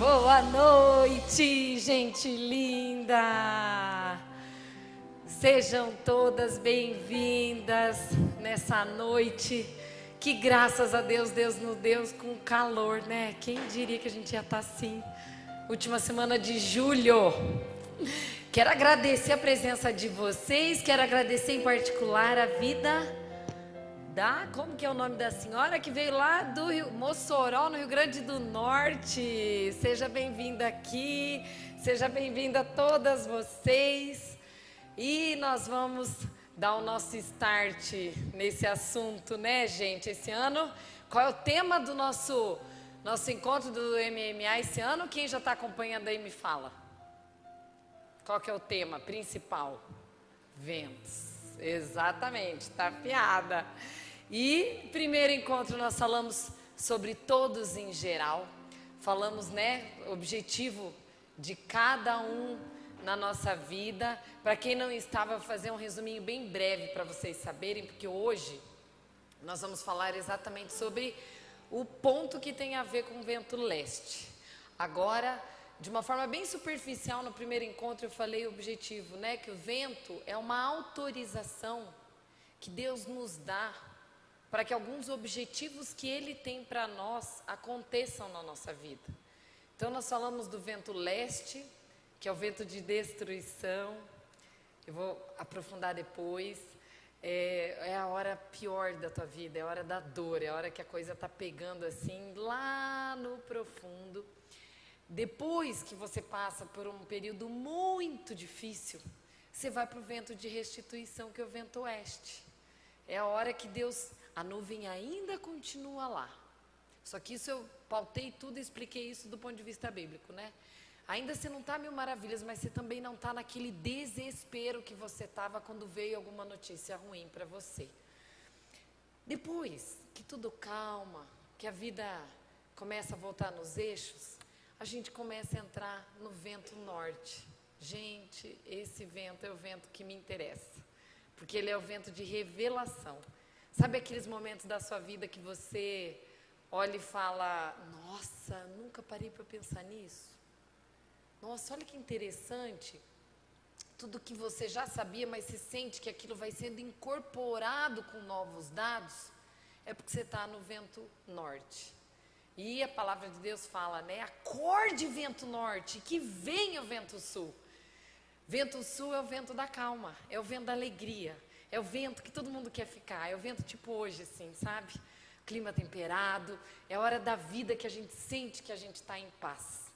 Boa noite, gente linda! Sejam todas bem-vindas nessa noite. Que graças a Deus, Deus nos deu com calor, né? Quem diria que a gente ia estar assim? Última semana de julho. Quero agradecer a presença de vocês, quero agradecer em particular a vida da, como que é o nome da senhora que veio lá do Rio, Mossoró, no Rio Grande do Norte. Seja bem-vinda aqui, seja bem-vinda todas vocês. E nós vamos dar o nosso start nesse assunto, né, gente? Esse ano, qual é o tema do nosso nosso encontro do MMA esse ano? Quem já está acompanhando aí me fala. Qual que é o tema principal? Ventos. Exatamente, tá piada. E primeiro encontro nós falamos sobre todos em geral. Falamos, né, objetivo de cada um na nossa vida. Para quem não estava, vou fazer um resuminho bem breve para vocês saberem, porque hoje nós vamos falar exatamente sobre o ponto que tem a ver com o vento leste. Agora, de uma forma bem superficial, no primeiro encontro eu falei o objetivo, né, que o vento é uma autorização que Deus nos dá para que alguns objetivos que Ele tem para nós aconteçam na nossa vida. Então, nós falamos do vento leste, que é o vento de destruição. Eu vou aprofundar depois. É, é, a hora pior da tua vida, é a hora da dor, é a hora que a coisa está pegando assim lá no profundo. Depois que você passa por um período muito difícil, você vai para o vento de restituição, que é o vento oeste. É a hora que Deus a nuvem ainda continua lá. Só que isso eu pautei tudo e expliquei isso do ponto de vista bíblico, né? Ainda você não está mil maravilhas, mas você também não está naquele desespero que você estava quando veio alguma notícia ruim para você. Depois que tudo calma, que a vida começa a voltar nos eixos, a gente começa a entrar no vento norte. Gente, esse vento é o vento que me interessa, porque ele é o vento de revelação. Sabe aqueles momentos da sua vida que você olha e fala: Nossa, nunca parei para pensar nisso? Nossa, olha que interessante. Tudo que você já sabia, mas se sente que aquilo vai sendo incorporado com novos dados, é porque você está no vento norte. E a palavra de Deus fala, né? Acorde vento norte, que venha o vento sul. Vento sul é o vento da calma, é o vento da alegria, é o vento que todo mundo quer ficar, é o vento tipo hoje, assim, sabe? Clima temperado, é a hora da vida que a gente sente que a gente está em paz.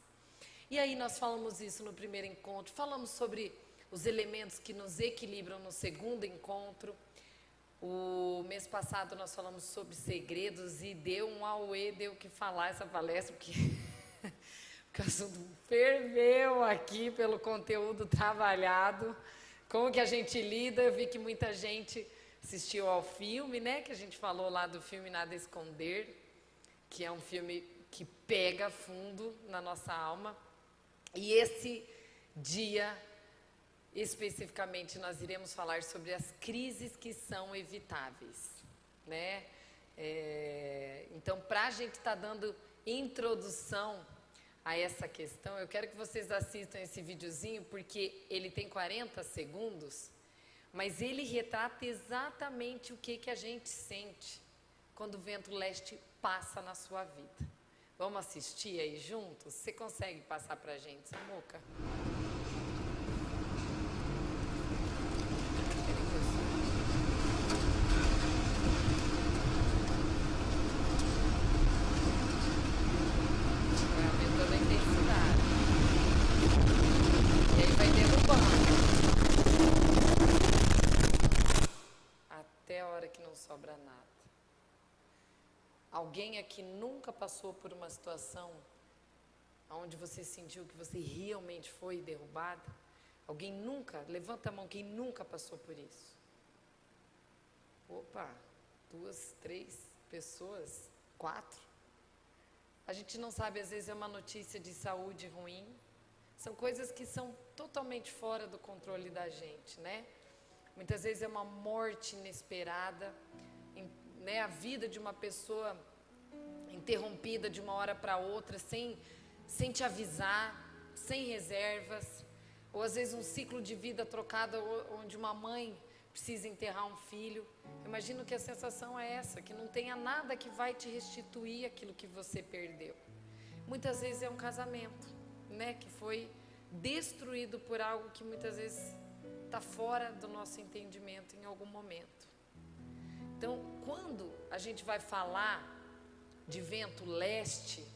E aí nós falamos isso no primeiro encontro, falamos sobre os elementos que nos equilibram no segundo encontro. O mês passado nós falamos sobre segredos e deu um auê, deu o que falar essa palestra, porque, porque o assunto ferveu aqui pelo conteúdo trabalhado. Como que a gente lida? Eu vi que muita gente assistiu ao filme, né? Que a gente falou lá do filme Nada Esconder, que é um filme que pega fundo na nossa alma. E esse dia, especificamente, nós iremos falar sobre as crises que são evitáveis, né? É, então, para a gente estar tá dando introdução a essa questão, eu quero que vocês assistam esse videozinho porque ele tem 40 segundos, mas ele retrata exatamente o que, que a gente sente quando o vento leste passa na sua vida. Vamos assistir aí juntos? Você consegue passar para a gente, Samuca? Sobra nada. Alguém aqui nunca passou por uma situação onde você sentiu que você realmente foi derrubada? Alguém nunca? Levanta a mão quem nunca passou por isso. Opa, duas, três pessoas, quatro. A gente não sabe, às vezes é uma notícia de saúde ruim. São coisas que são totalmente fora do controle da gente, né? Muitas vezes é uma morte inesperada né, a vida de uma pessoa interrompida de uma hora para outra, sem, sem te avisar, sem reservas, ou às vezes um ciclo de vida trocado onde uma mãe precisa enterrar um filho. Imagino que a sensação é essa, que não tenha nada que vai te restituir aquilo que você perdeu. Muitas vezes é um casamento, né, que foi destruído por algo que muitas vezes está fora do nosso entendimento em algum momento. Então, quando a gente vai falar de vento leste,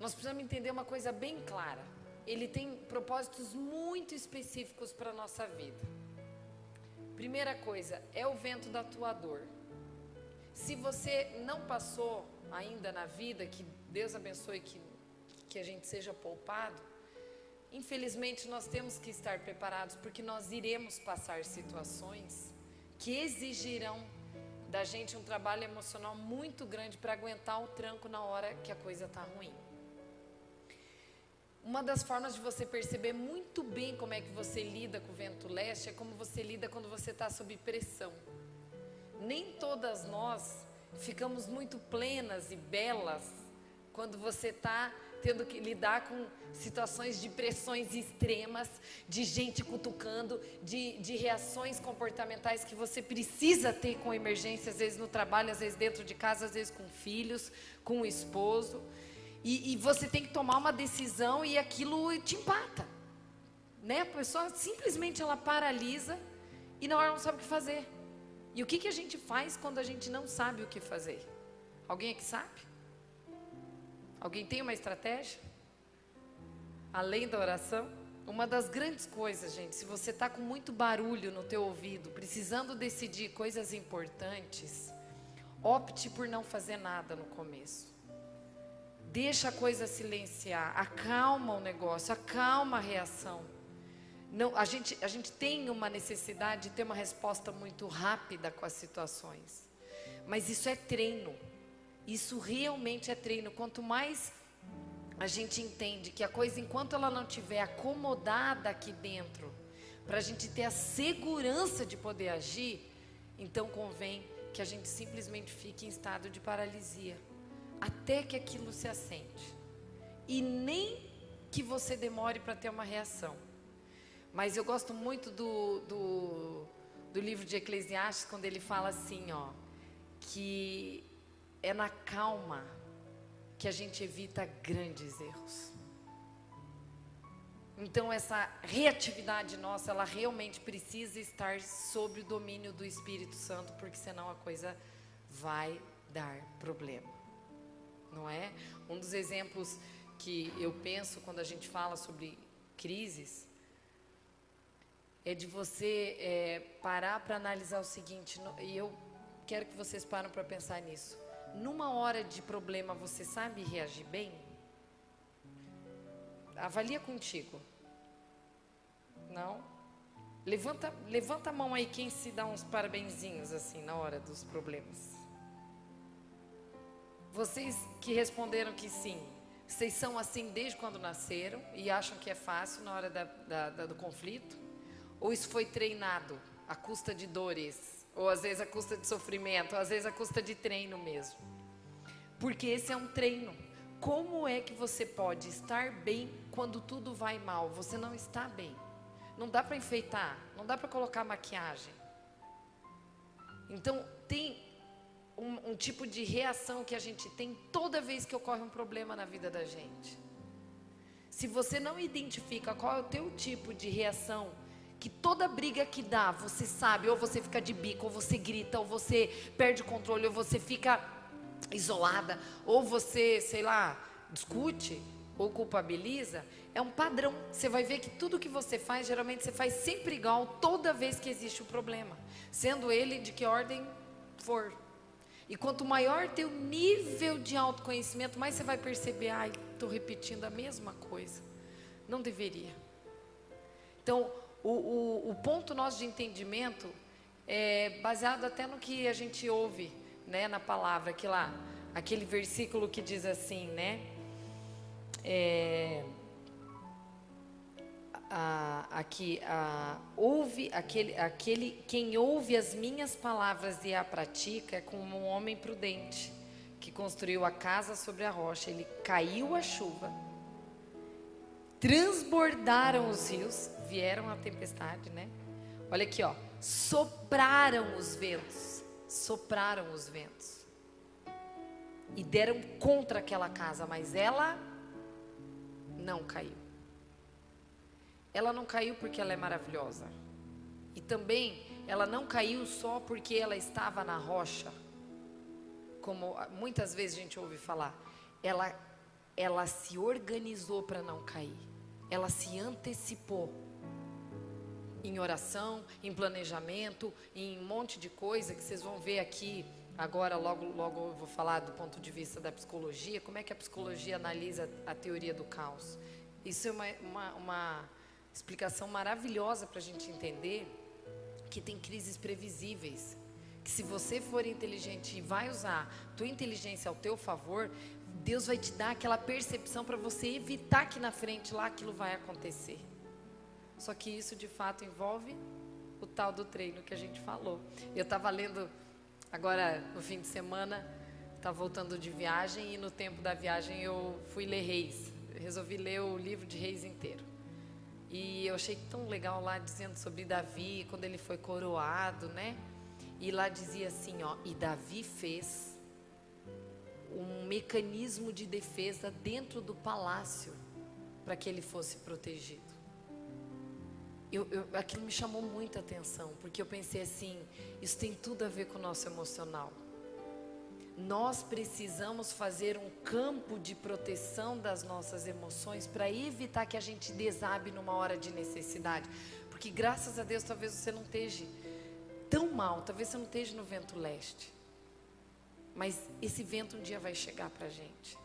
nós precisamos entender uma coisa bem clara. Ele tem propósitos muito específicos para a nossa vida. Primeira coisa, é o vento da tua dor. Se você não passou ainda na vida, que Deus abençoe que, que a gente seja poupado, infelizmente nós temos que estar preparados, porque nós iremos passar situações que exigirão da gente um trabalho emocional muito grande para aguentar o tranco na hora que a coisa está ruim. Uma das formas de você perceber muito bem como é que você lida com o vento leste é como você lida quando você está sob pressão. Nem todas nós ficamos muito plenas e belas quando você está tendo que lidar com situações de pressões extremas, de gente cutucando, de, de reações comportamentais que você precisa ter com emergência, às vezes no trabalho, às vezes dentro de casa, às vezes com filhos, com o esposo. E, e você tem que tomar uma decisão e aquilo te empata. Né? A pessoa simplesmente ela paralisa e na hora não sabe o que fazer. E o que, que a gente faz quando a gente não sabe o que fazer? Alguém aqui sabe? Alguém tem uma estratégia? Além da oração? Uma das grandes coisas, gente, se você está com muito barulho no teu ouvido, precisando decidir coisas importantes, opte por não fazer nada no começo. Deixa a coisa silenciar, acalma o negócio, acalma a reação. Não, a, gente, a gente tem uma necessidade de ter uma resposta muito rápida com as situações. Mas isso é treino. Isso realmente é treino. Quanto mais a gente entende que a coisa, enquanto ela não estiver acomodada aqui dentro, para a gente ter a segurança de poder agir, então convém que a gente simplesmente fique em estado de paralisia, até que aquilo se assente. E nem que você demore para ter uma reação. Mas eu gosto muito do, do, do livro de Eclesiastes, quando ele fala assim, ó, que é na calma que a gente evita grandes erros. Então essa reatividade nossa, ela realmente precisa estar sob o domínio do Espírito Santo, porque senão a coisa vai dar problema. Não é? Um dos exemplos que eu penso quando a gente fala sobre crises é de você é, parar para analisar o seguinte, e eu quero que vocês parem para pensar nisso numa hora de problema você sabe reagir bem? Avalia contigo. Não? Levanta, levanta a mão aí quem se dá uns parabenzinhos assim na hora dos problemas. Vocês que responderam que sim, vocês são assim desde quando nasceram e acham que é fácil na hora da, da, da, do conflito? Ou isso foi treinado à custa de dores? Ou às vezes a custa de sofrimento, ou às vezes a custa de treino mesmo. Porque esse é um treino. Como é que você pode estar bem quando tudo vai mal? Você não está bem. Não dá para enfeitar, não dá para colocar maquiagem. Então, tem um, um, tipo de reação que a gente tem toda vez que ocorre um problema na vida da gente. Se você não identifica qual é o teu tipo de reação que toda briga que dá, você sabe, ou você fica de bico, ou você grita, ou você perde o controle, ou você fica isolada, ou você, sei lá, discute ou culpabiliza, é um padrão. Você vai ver que tudo que você faz, geralmente você faz sempre igual toda vez que existe o um problema, sendo ele de que ordem for. E quanto maior teu nível de autoconhecimento, mais você vai perceber, ai, estou repetindo a mesma coisa. Não deveria. Então, o, o, o ponto nosso de entendimento é baseado até no que a gente ouve né, na palavra, que lá, aquele versículo que diz assim, né? É, a, aqui, a, ouve aquele, aquele, quem ouve as minhas palavras e a pratica é como um homem prudente, que construiu a casa sobre a rocha. Ele caiu a chuva, transbordaram os rios, vieram a tempestade, né? Olha aqui, ó. Sopraram os ventos, sopraram os ventos. E deram contra aquela casa, mas ela não caiu. Ela não caiu porque ela é maravilhosa. E também ela não caiu só porque ela estava na rocha. Como muitas vezes a gente ouve falar. Ela, ela se organizou para não cair. Ela se antecipou. Em oração, em planejamento, em um monte de coisa que vocês vão ver aqui. Agora, logo, logo eu vou falar do ponto de vista da psicologia. Como é que a psicologia analisa a teoria do caos? Isso é uma, uma, uma explicação maravilhosa para a gente entender que tem crises previsíveis. Que se você for inteligente e vai usar tua inteligência ao teu favor, Deus vai te dar aquela percepção para você evitar que na frente lá aquilo vai acontecer. Só que isso de fato envolve o tal do treino que a gente falou. Eu estava lendo agora no fim de semana, estava voltando de viagem e no tempo da viagem eu fui ler Reis. resolvi ler o livro de Reis inteiro. E eu achei tão legal lá dizendo sobre Davi, quando ele foi coroado, né? E lá dizia assim, ó, e Davi fez um mecanismo de defesa dentro do palácio para que ele fosse protegido. Eu, eu, aquilo me chamou muita atenção, porque eu pensei assim, isso tem tudo a ver com o nosso emocional. Nós precisamos fazer um campo de proteção das nossas emoções para evitar que a gente desabe numa hora de necessidade. Porque graças a Deus talvez você não esteja tão mal, talvez você não esteja no vento leste. Mas esse vento um dia vai chegar para a gente.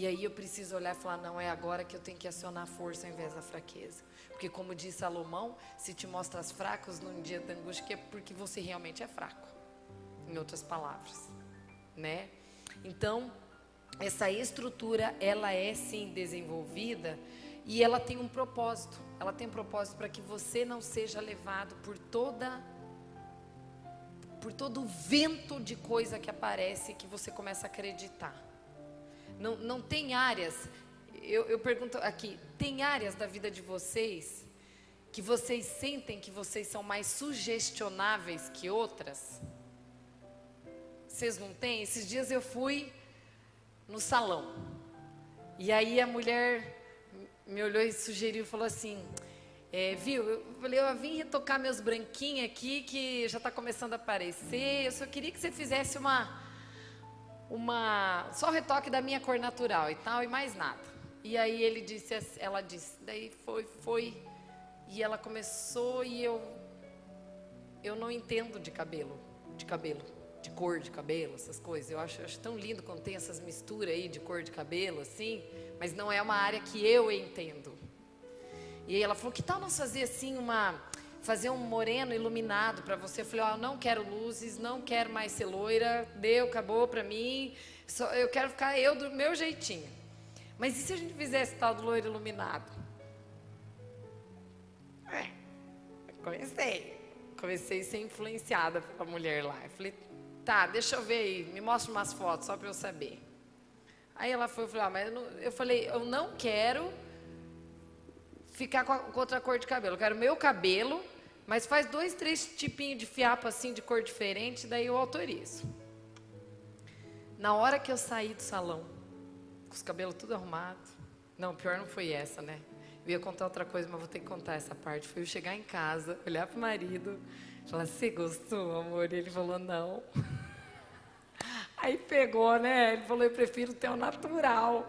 E aí eu preciso olhar e falar: não, é agora que eu tenho que acionar a força ao invés da fraqueza. Porque, como diz Salomão, se te mostras fracos num dia da angústia, é porque você realmente é fraco. Em outras palavras né? Então, essa estrutura, ela é sim desenvolvida e ela tem um propósito. Ela tem um propósito para que você não seja levado por toda por todo o vento de coisa que aparece que você começa a acreditar. Não, não tem áreas, eu, eu pergunto aqui, tem áreas da vida de vocês que vocês sentem que vocês são mais sugestionáveis que outras? Vocês não têm? Esses dias eu fui no salão. E aí a mulher me olhou e sugeriu, falou assim, é, viu, eu falei, eu vim retocar meus branquinhos aqui, que já está começando a aparecer, eu só queria que você fizesse uma, uma, só o retoque da minha cor natural e tal, e mais nada. E aí ele disse, ela disse, daí foi, foi, e ela começou e eu, eu não entendo de cabelo, de cabelo de cor de cabelo, essas coisas. Eu acho, acho tão lindo quando tem essas misturas aí de cor de cabelo, assim, mas não é uma área que eu entendo. E aí ela falou: que tal nós fazer assim uma. Fazer um moreno iluminado para você. Eu falei: Ó, oh, eu não quero luzes, não quero mais ser loira, deu, acabou para mim. Só, eu quero ficar eu do meu jeitinho. Mas e se a gente fizesse tal do loiro iluminado? É, comecei. Comecei a ser influenciada pela mulher lá. Eu falei, Tá, deixa eu ver aí, me mostra umas fotos só para eu saber. Aí ela foi, falou, ah, mas eu, não, eu, falei, eu não quero ficar com, a, com, outra cor de cabelo, eu quero meu cabelo, mas faz dois, três tipinhos de fiapo assim de cor diferente, daí eu autorizo. Na hora que eu saí do salão, com os cabelos tudo arrumados, não, pior não foi essa, né? Eu ia contar outra coisa, mas vou ter que contar essa parte. Foi eu chegar em casa, olhar pro marido, falar, você gostou, amor? E ele falou, não. Aí pegou, né? Ele falou, eu prefiro ter o natural.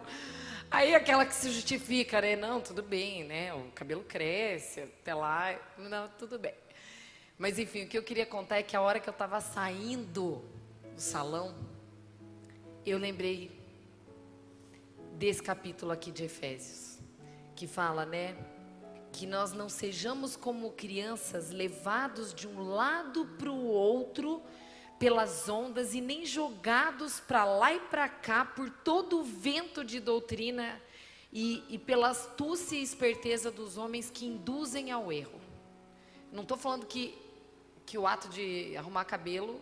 Aí aquela que se justifica, né? Não, tudo bem, né? O cabelo cresce, até lá, não, tudo bem. Mas enfim, o que eu queria contar é que a hora que eu estava saindo do salão, eu lembrei desse capítulo aqui de Efésios, que fala, né? Que nós não sejamos como crianças levados de um lado para o outro pelas ondas e nem jogados para lá e para cá por todo o vento de doutrina e, e pela astúcia e esperteza dos homens que induzem ao erro. Não estou falando que, que o ato de arrumar cabelo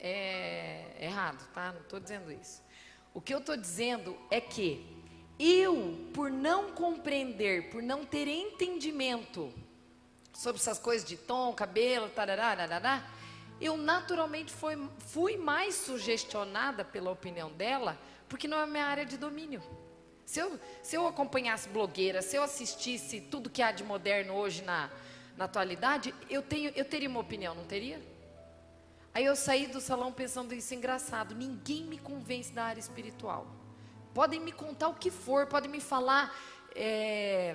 é errado, tá? Não estou dizendo isso. O que eu estou dizendo é que eu, por não compreender, por não ter entendimento sobre essas coisas de tom, cabelo, tarará, tarará, eu naturalmente fui, fui mais sugestionada pela opinião dela, porque não é minha área de domínio. Se eu, se eu acompanhasse blogueira, se eu assistisse tudo que há de moderno hoje na, na atualidade, eu, tenho, eu teria uma opinião, não teria? Aí eu saí do salão pensando isso engraçado. Ninguém me convence da área espiritual. Podem me contar o que for, podem me falar. É,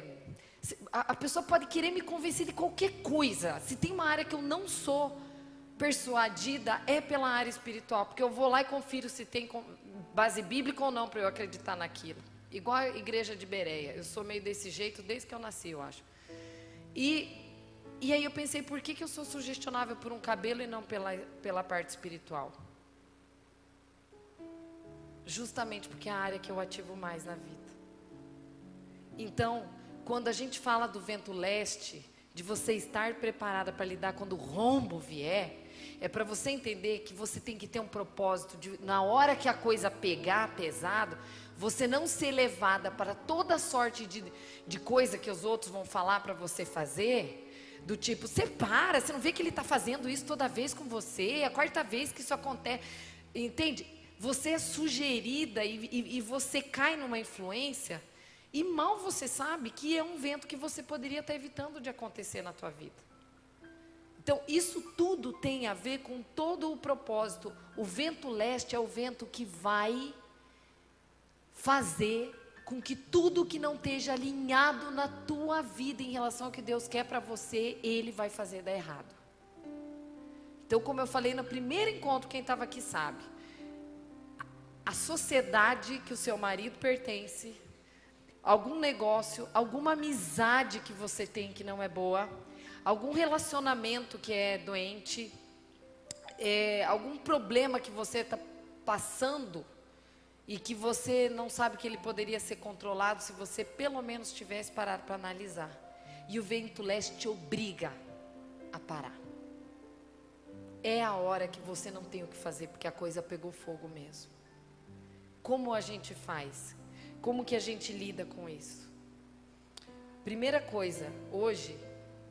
a, a pessoa pode querer me convencer de qualquer coisa. Se tem uma área que eu não sou persuadida, é pela área espiritual. Porque eu vou lá e confiro se tem base bíblica ou não para eu acreditar naquilo. Igual a igreja de Bereia. Eu sou meio desse jeito desde que eu nasci, eu acho. E, e aí eu pensei, por que, que eu sou sugestionável por um cabelo e não pela, pela parte espiritual? Justamente porque é a área que eu ativo mais na vida. Então, quando a gente fala do vento leste, de você estar preparada para lidar quando o rombo vier, é para você entender que você tem que ter um propósito de, na hora que a coisa pegar pesado, você não ser levada para toda sorte de, de coisa que os outros vão falar para você fazer. Do tipo, você para, você não vê que ele está fazendo isso toda vez com você, é a quarta vez que isso acontece. Entende? Você é sugerida e, e, e você cai numa influência, e mal você sabe que é um vento que você poderia estar evitando de acontecer na tua vida. Então, isso tudo tem a ver com todo o propósito. O vento leste é o vento que vai fazer com que tudo que não esteja alinhado na tua vida em relação ao que Deus quer para você, Ele vai fazer dar errado. Então, como eu falei no primeiro encontro, quem estava aqui sabe. A sociedade que o seu marido pertence, algum negócio, alguma amizade que você tem que não é boa, algum relacionamento que é doente, é, algum problema que você está passando e que você não sabe que ele poderia ser controlado se você pelo menos tivesse parado para analisar. E o vento leste te obriga a parar. É a hora que você não tem o que fazer porque a coisa pegou fogo mesmo. Como a gente faz? Como que a gente lida com isso? Primeira coisa, hoje,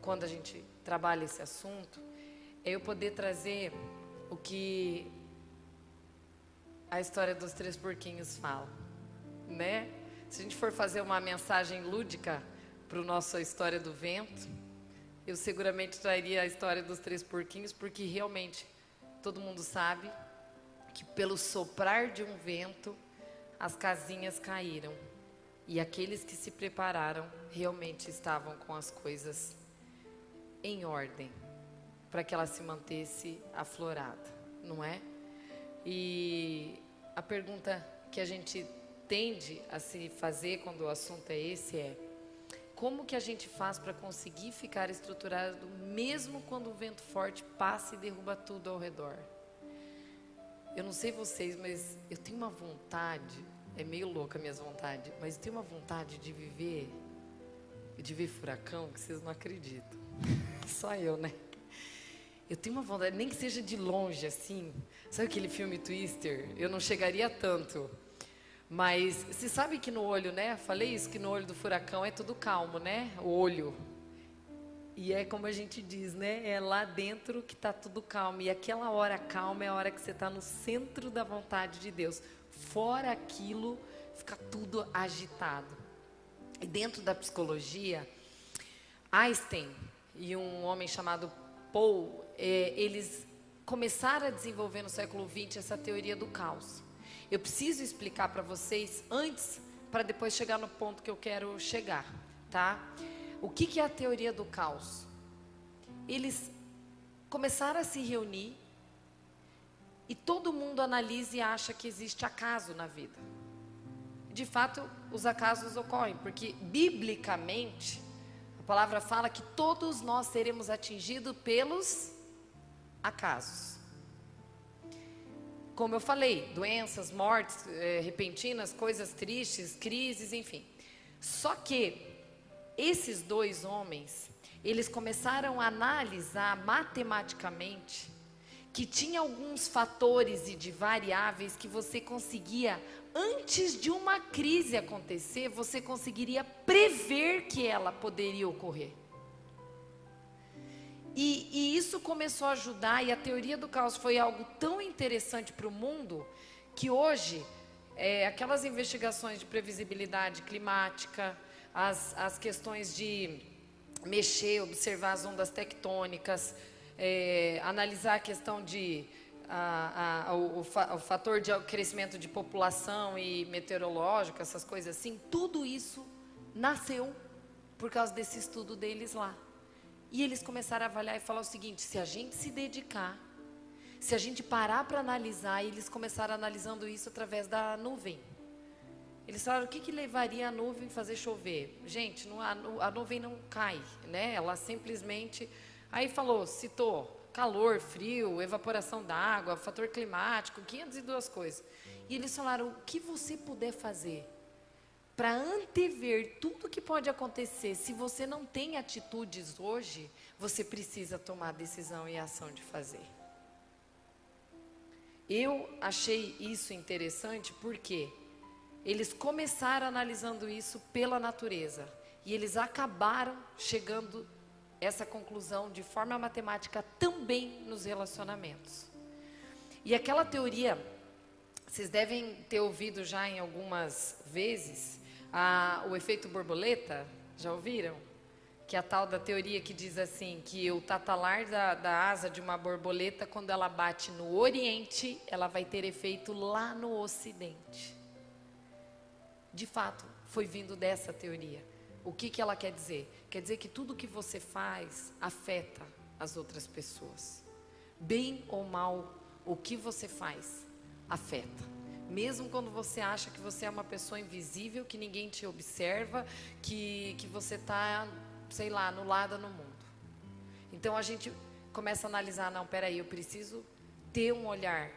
quando a gente trabalha esse assunto, é eu poder trazer o que a história dos três porquinhos fala, né? Se a gente for fazer uma mensagem lúdica para a nossa história do vento, eu seguramente traria a história dos três porquinhos, porque realmente todo mundo sabe que pelo soprar de um vento as casinhas caíram e aqueles que se prepararam realmente estavam com as coisas em ordem para que ela se mantesse aflorada, não é? E a pergunta que a gente tende a se fazer quando o assunto é esse é: como que a gente faz para conseguir ficar estruturado mesmo quando o vento forte passa e derruba tudo ao redor? Eu não sei vocês, mas eu tenho uma vontade, é meio louca a minha vontade, mas eu tenho uma vontade de viver, de ver furacão que vocês não acreditam. Só eu, né? Eu tenho uma vontade, nem que seja de longe, assim. Sabe aquele filme Twister? Eu não chegaria tanto. Mas você sabe que no olho, né? Falei isso, que no olho do furacão é tudo calmo, né? O olho. E é como a gente diz, né? É lá dentro que está tudo calmo. E aquela hora calma é a hora que você está no centro da vontade de Deus. Fora aquilo, fica tudo agitado. E dentro da psicologia, Einstein e um homem chamado Paul, é, eles começaram a desenvolver no século XX essa teoria do caos. Eu preciso explicar para vocês antes, para depois chegar no ponto que eu quero chegar, tá? O que, que é a teoria do caos? Eles começaram a se reunir e todo mundo analisa e acha que existe acaso na vida. De fato, os acasos ocorrem, porque biblicamente palavra fala que todos nós seremos atingidos pelos acasos. Como eu falei, doenças, mortes é, repentinas, coisas tristes, crises, enfim. Só que esses dois homens, eles começaram a analisar matematicamente que tinha alguns fatores e de variáveis que você conseguia, antes de uma crise acontecer, você conseguiria prever que ela poderia ocorrer. E, e, isso começou a ajudar, e a teoria do caos foi algo tão interessante para o mundo, que hoje, é, aquelas investigações de previsibilidade climática, as, as questões de mexer, observar as ondas tectônicas, é, analisar a questão de a, a, o, o, fator de crescimento de população e meteorológico, essas coisas assim, tudo isso nasceu por causa desse estudo deles lá. E eles começaram a avaliar e falar o seguinte: se a gente se dedicar, se a gente parar para analisar, e eles começaram analisando isso através da nuvem. Eles falaram o que, que levaria a nuvem fazer chover? Gente, não, a, a nuvem não cai, né? Ela simplesmente. Aí falou, citou calor, frio, evaporação d'água, fator climático, 502 coisas. E eles falaram: o que você puder fazer para antever tudo que pode acontecer, se você não tem atitudes hoje, você precisa tomar decisão e ação de fazer. Eu achei isso interessante porque eles começaram analisando isso pela natureza e eles acabaram chegando essa conclusão de forma matemática também nos relacionamentos. E aquela teoria, vocês devem ter ouvido já em algumas vezes, a, o efeito borboleta, já ouviram? Que é a tal da teoria que diz assim, que o tatalar da, da asa de uma borboleta, quando ela bate no oriente, ela vai ter efeito lá no ocidente. De fato, foi vindo dessa teoria. O que, que ela quer dizer? Quer dizer que tudo que você faz afeta as outras pessoas. Bem ou mal, o que você faz afeta. Mesmo quando você acha que você é uma pessoa invisível, que ninguém te observa, que, que você está, sei lá, anulada no mundo. Então a gente começa a analisar, não, peraí, eu preciso ter um olhar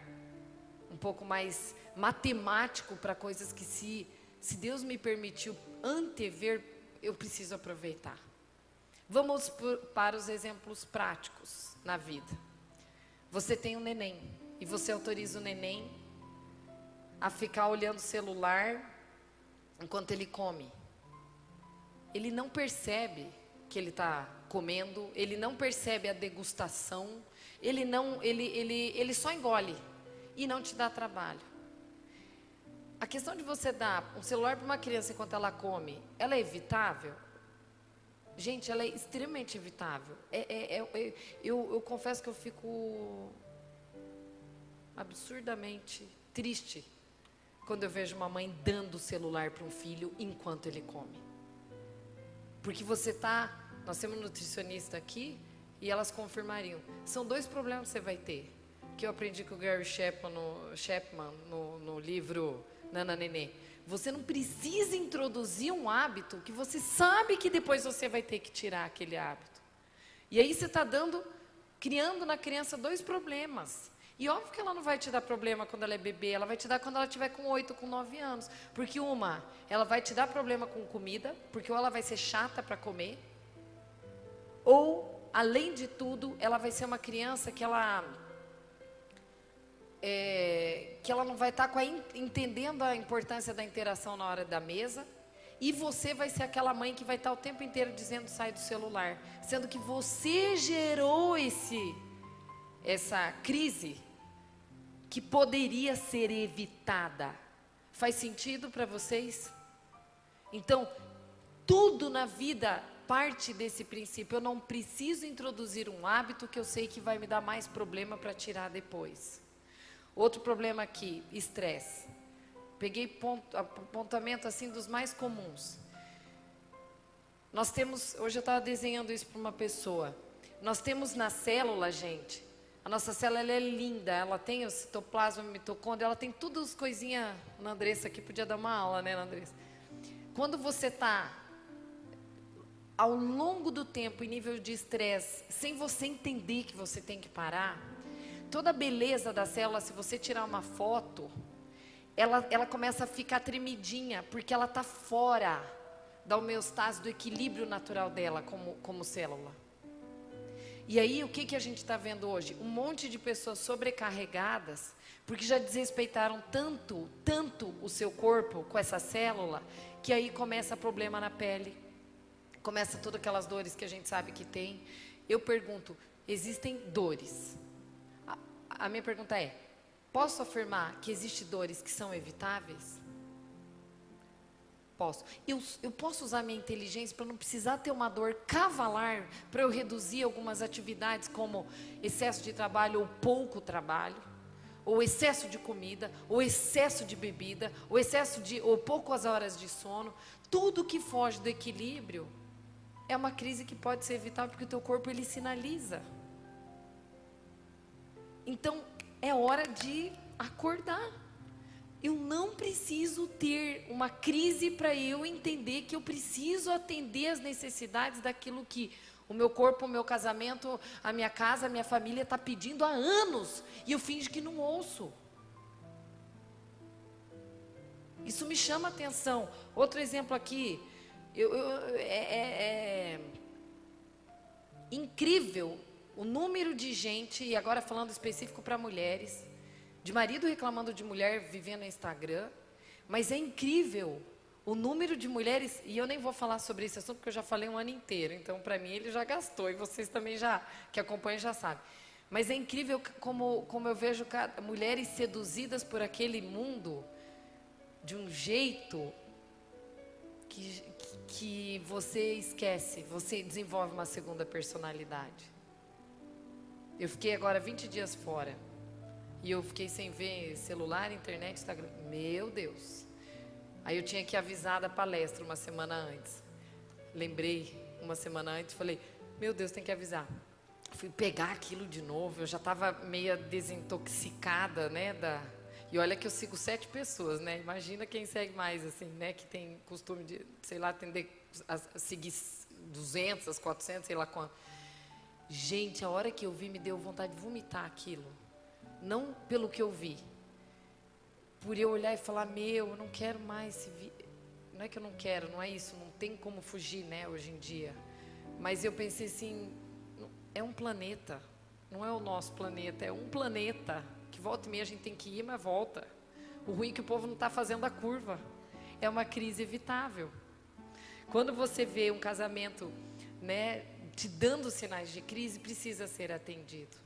um pouco mais matemático para coisas que se, se Deus me permitiu antever, eu preciso aproveitar. Vamos por, para os exemplos práticos na vida. Você tem um neném e você autoriza o neném a ficar olhando o celular enquanto ele come. Ele não percebe que ele está comendo, ele não percebe a degustação, ele não, ele, ele, ele só engole e não te dá trabalho. A questão de você dar um celular para uma criança enquanto ela come, ela é evitável? Gente, ela é extremamente evitável. É, é, é, é eu, eu confesso que eu fico absurdamente triste quando eu vejo uma mãe dando o celular para um filho enquanto ele come. Porque você está. Nós temos um nutricionista aqui e elas confirmariam. São dois problemas que você vai ter. Que eu aprendi com o Gary Chapman no, no, no livro Nana Nenê. Você não precisa introduzir um hábito que você sabe que depois você vai ter que tirar aquele hábito. E aí você está dando, criando na criança dois problemas. E óbvio que ela não vai te dar problema quando ela é bebê, ela vai te dar quando ela tiver com 8, com 9 anos. Porque uma, ela vai te dar problema com comida, porque ou ela vai ser chata para comer, ou, além de tudo, ela vai ser uma criança que ela é, que ela não vai estar tá entendendo a importância da interação na hora da mesa. E você vai ser aquela mãe que vai estar tá o tempo inteiro dizendo sai do celular, sendo que você gerou esse essa crise que poderia ser evitada. Faz sentido para vocês? Então, tudo na vida parte desse princípio. Eu não preciso introduzir um hábito que eu sei que vai me dar mais problema para tirar depois. Outro problema aqui, estresse. Peguei ponto, apontamento assim dos mais comuns. Nós temos, hoje eu estava desenhando isso para uma pessoa. Nós temos na célula, gente, a nossa célula é linda, ela tem o citoplasma, mitocôndria, ela tem tudo as coisinhas. A Andressa aqui podia dar uma aula, né, Andressa? Quando você está ao longo do tempo em nível de estresse, sem você entender que você tem que parar, toda a beleza da célula, se você tirar uma foto, ela, ela começa a ficar tremidinha, porque ela está fora da homeostase, do equilíbrio natural dela como, como célula. E aí, o que, que a gente está vendo hoje? Um monte de pessoas sobrecarregadas, porque já desrespeitaram tanto, tanto o seu corpo com essa célula, que aí começa problema na pele, começa todas aquelas dores que a gente sabe que tem. Eu pergunto: existem dores? A, minha pergunta é: posso afirmar que existem dores que são evitáveis? Posso. Eu, eu posso usar minha inteligência para não precisar ter uma dor cavalar, para eu reduzir algumas atividades como excesso de trabalho ou pouco trabalho, ou excesso de comida, ou excesso de bebida, ou excesso de ou poucas horas de sono. Tudo que foge do equilíbrio é uma crise que pode ser evitável porque o teu corpo ele sinaliza. Então é hora de acordar. Eu não preciso ter uma crise para eu entender que eu preciso atender as necessidades daquilo que o meu corpo, o meu casamento, a minha casa, a minha família está pedindo há anos e eu finjo que não ouço. Isso me chama atenção. Outro exemplo aqui, eu, eu, é, é, é incrível o número de gente, e agora falando específico para mulheres, de marido reclamando de mulher vivendo no Instagram, mas é incrível o número de mulheres, e eu nem vou falar sobre esse assunto porque eu já falei um ano inteiro, então para mim ele já gastou, e vocês também já, que acompanham já sabem. Mas é incrível como, como eu vejo mulheres seduzidas por aquele mundo de um jeito que, que você esquece, você desenvolve uma segunda personalidade. Eu fiquei agora 20 dias fora. E eu fiquei sem ver celular, internet, Instagram. Meu Deus. Aí eu tinha que avisar da palestra uma semana antes. Lembrei uma semana antes, falei: Meu Deus, tem que avisar. Fui pegar aquilo de novo. Eu já estava meia desintoxicada, né? Da... E olha que eu sigo sete pessoas, né? Imagina quem segue mais, assim, né? Que tem costume de, sei lá, atender, a, seguir 200, 400, sei lá quanto. Gente, a hora que eu vi, me deu vontade de vomitar aquilo não pelo que eu vi, por eu olhar e falar, meu, eu não quero mais se vi... Não é que eu não quero, não é isso, não tem como fugir, né, hoje em dia. Mas eu pensei assim, é um planeta, não é o nosso planeta, é um planeta que volta e meia a gente tem que ir, mas volta. O ruim é que o povo não está fazendo a curva. É uma crise evitável. Quando você vê um casamento, né, te dando sinais de crise, precisa ser atendido.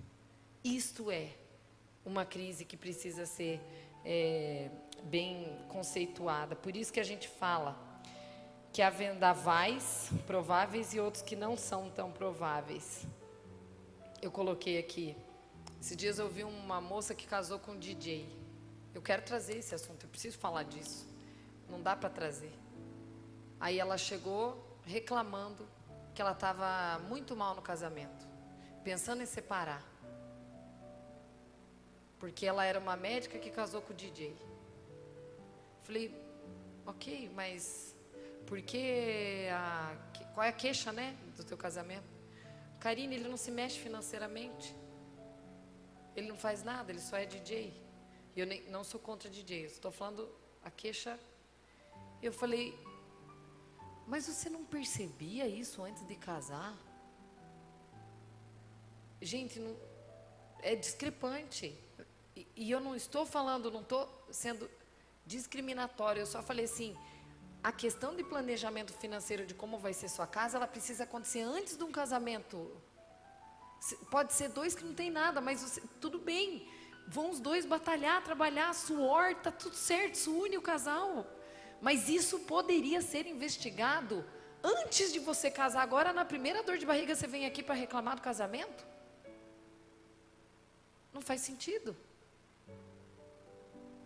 Isto é uma crise que precisa ser é, bem conceituada. Por isso que a gente fala que há vendavais prováveis e outros que não são tão prováveis. Eu coloquei aqui. Esses dias eu vi uma moça que casou com um DJ. Eu quero trazer esse assunto, eu preciso falar disso. Não dá para trazer. Aí ela chegou reclamando que ela estava muito mal no casamento, pensando em separar porque ela era uma médica que casou com o DJ. Falei, ok, mas por que a, qual é a queixa, né, do teu casamento? Karine, ele não se mexe financeiramente. Ele não faz nada, ele só é DJ. E eu nem, não sou contra DJ, estou falando a queixa. Eu falei, mas você não percebia isso antes de casar? Gente, não, é discrepante. E, e eu não estou falando, não estou sendo discriminatório, eu só falei assim, a questão de planejamento financeiro de como vai ser sua casa, ela precisa acontecer antes de um casamento. Pode ser dois que não tem nada, mas você, tudo bem. Vão os dois batalhar, trabalhar, suor, tá tudo certo, isso une o casal. Mas isso poderia ser investigado antes de você casar. Agora, na primeira dor de barriga, você vem aqui para reclamar do casamento? Não faz sentido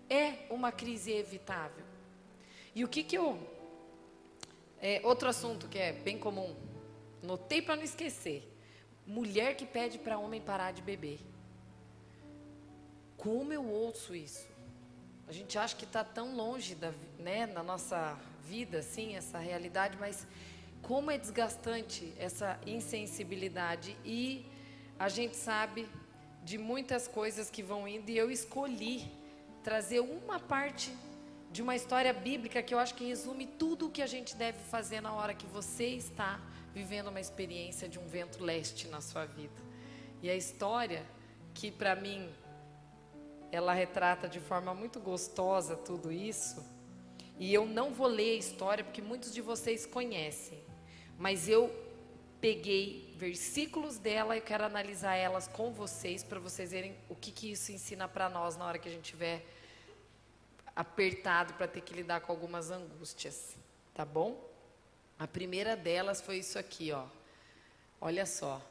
é uma crise evitável. E o que que eu. É, outro assunto que é bem comum, notei para não esquecer: mulher que pede para homem parar de beber. Como eu ouço isso? A gente acha que está tão longe da, né, na nossa vida, assim, essa realidade, mas como é desgastante essa insensibilidade e a gente sabe de muitas coisas que vão indo e eu escolhi trazer uma parte de uma história bíblica que eu acho que resume tudo o que a gente deve fazer na hora que você está vivendo uma experiência de um vento leste na sua vida. E a história que para mim ela retrata de forma muito gostosa tudo isso. E eu não vou ler a história porque muitos de vocês conhecem, mas eu peguei versículos dela e quero analisar elas com vocês para vocês verem o que, que isso ensina para nós na hora que a gente estiver apertado para ter que lidar com algumas angústias, tá bom? A primeira delas foi isso aqui, ó. Olha só.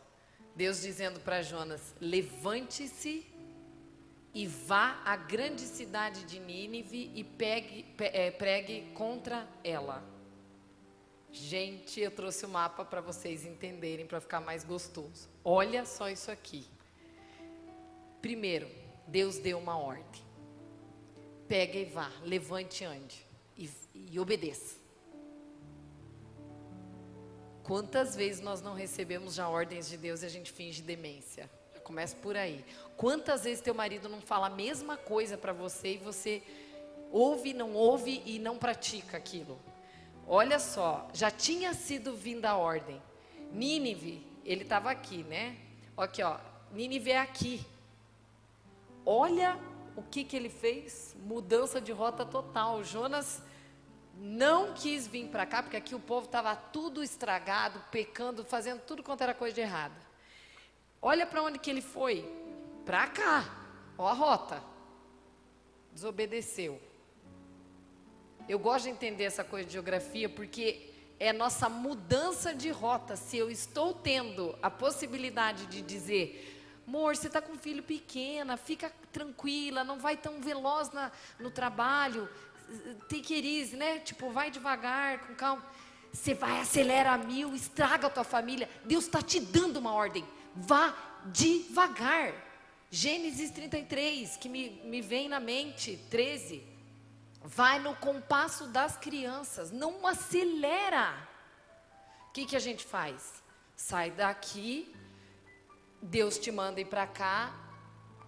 Deus dizendo para Jonas: levante-se e vá à grande cidade de Nínive e pegue, é, pregue contra ela. Gente, eu trouxe o mapa para vocês entenderem, para ficar mais gostoso. Olha só isso aqui. Primeiro, Deus deu uma ordem. Pega e vá, levante e ande. E, e obedeça. Quantas vezes nós não recebemos já ordens de Deus e a gente finge demência? Começa por aí. Quantas vezes teu marido não fala a mesma coisa para você e você ouve, não ouve e não pratica aquilo? Olha só, já tinha sido vinda a ordem. Nínive, ele estava aqui, né? Aqui, ó. Nínive é aqui. Olha o que, que ele fez. Mudança de rota total. Jonas não quis vir para cá, porque aqui o povo estava tudo estragado, pecando, fazendo tudo quanto era coisa de errada. Olha para onde que ele foi. Para cá. Ó a rota. Desobedeceu. Eu gosto de entender essa coisa de geografia porque é nossa mudança de rota. Se eu estou tendo a possibilidade de dizer, amor, você está com um filho pequena, fica tranquila, não vai tão veloz na, no trabalho, take it easy, né? Tipo, vai devagar, com calma. Você vai, acelera a mil, estraga a tua família. Deus está te dando uma ordem. Vá devagar. Gênesis 33, que me, me vem na mente, 13 vai no compasso das crianças, não acelera. O que, que a gente faz? Sai daqui, Deus te manda ir para cá,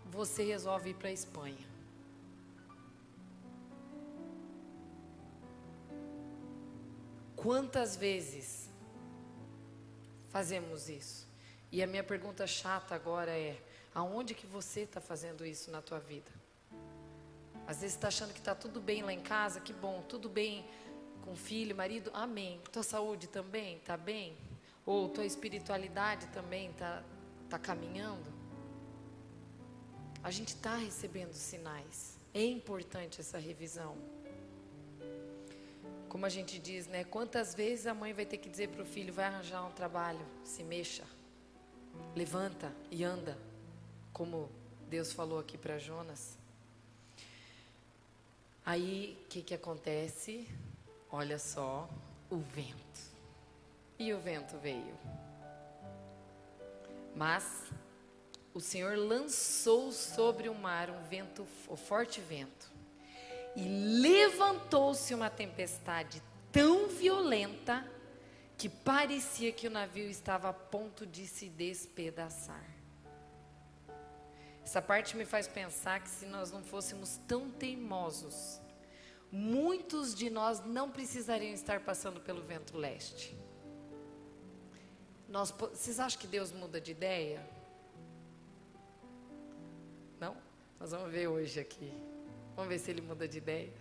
você resolve ir para a Espanha. Quantas vezes fazemos isso? E a minha pergunta chata agora é: aonde que você está fazendo isso na tua vida? Às vezes está achando que está tudo bem lá em casa, que bom, tudo bem com filho, marido, amém. Tua saúde também está bem? Ou tua espiritualidade também está tá caminhando? A gente está recebendo sinais. É importante essa revisão. Como a gente diz, né? Quantas vezes a mãe vai ter que dizer para o filho: vai arranjar um trabalho, se mexa, levanta e anda, como Deus falou aqui para Jonas. Aí, o que, que acontece? Olha só, o vento. E o vento veio. Mas o Senhor lançou sobre o mar um vento, um forte vento, e levantou-se uma tempestade tão violenta que parecia que o navio estava a ponto de se despedaçar. Essa parte me faz pensar que se nós não fôssemos tão teimosos, muitos de nós não precisariam estar passando pelo vento leste. Nós, vocês acham que Deus muda de ideia? Não? Nós vamos ver hoje aqui. Vamos ver se ele muda de ideia.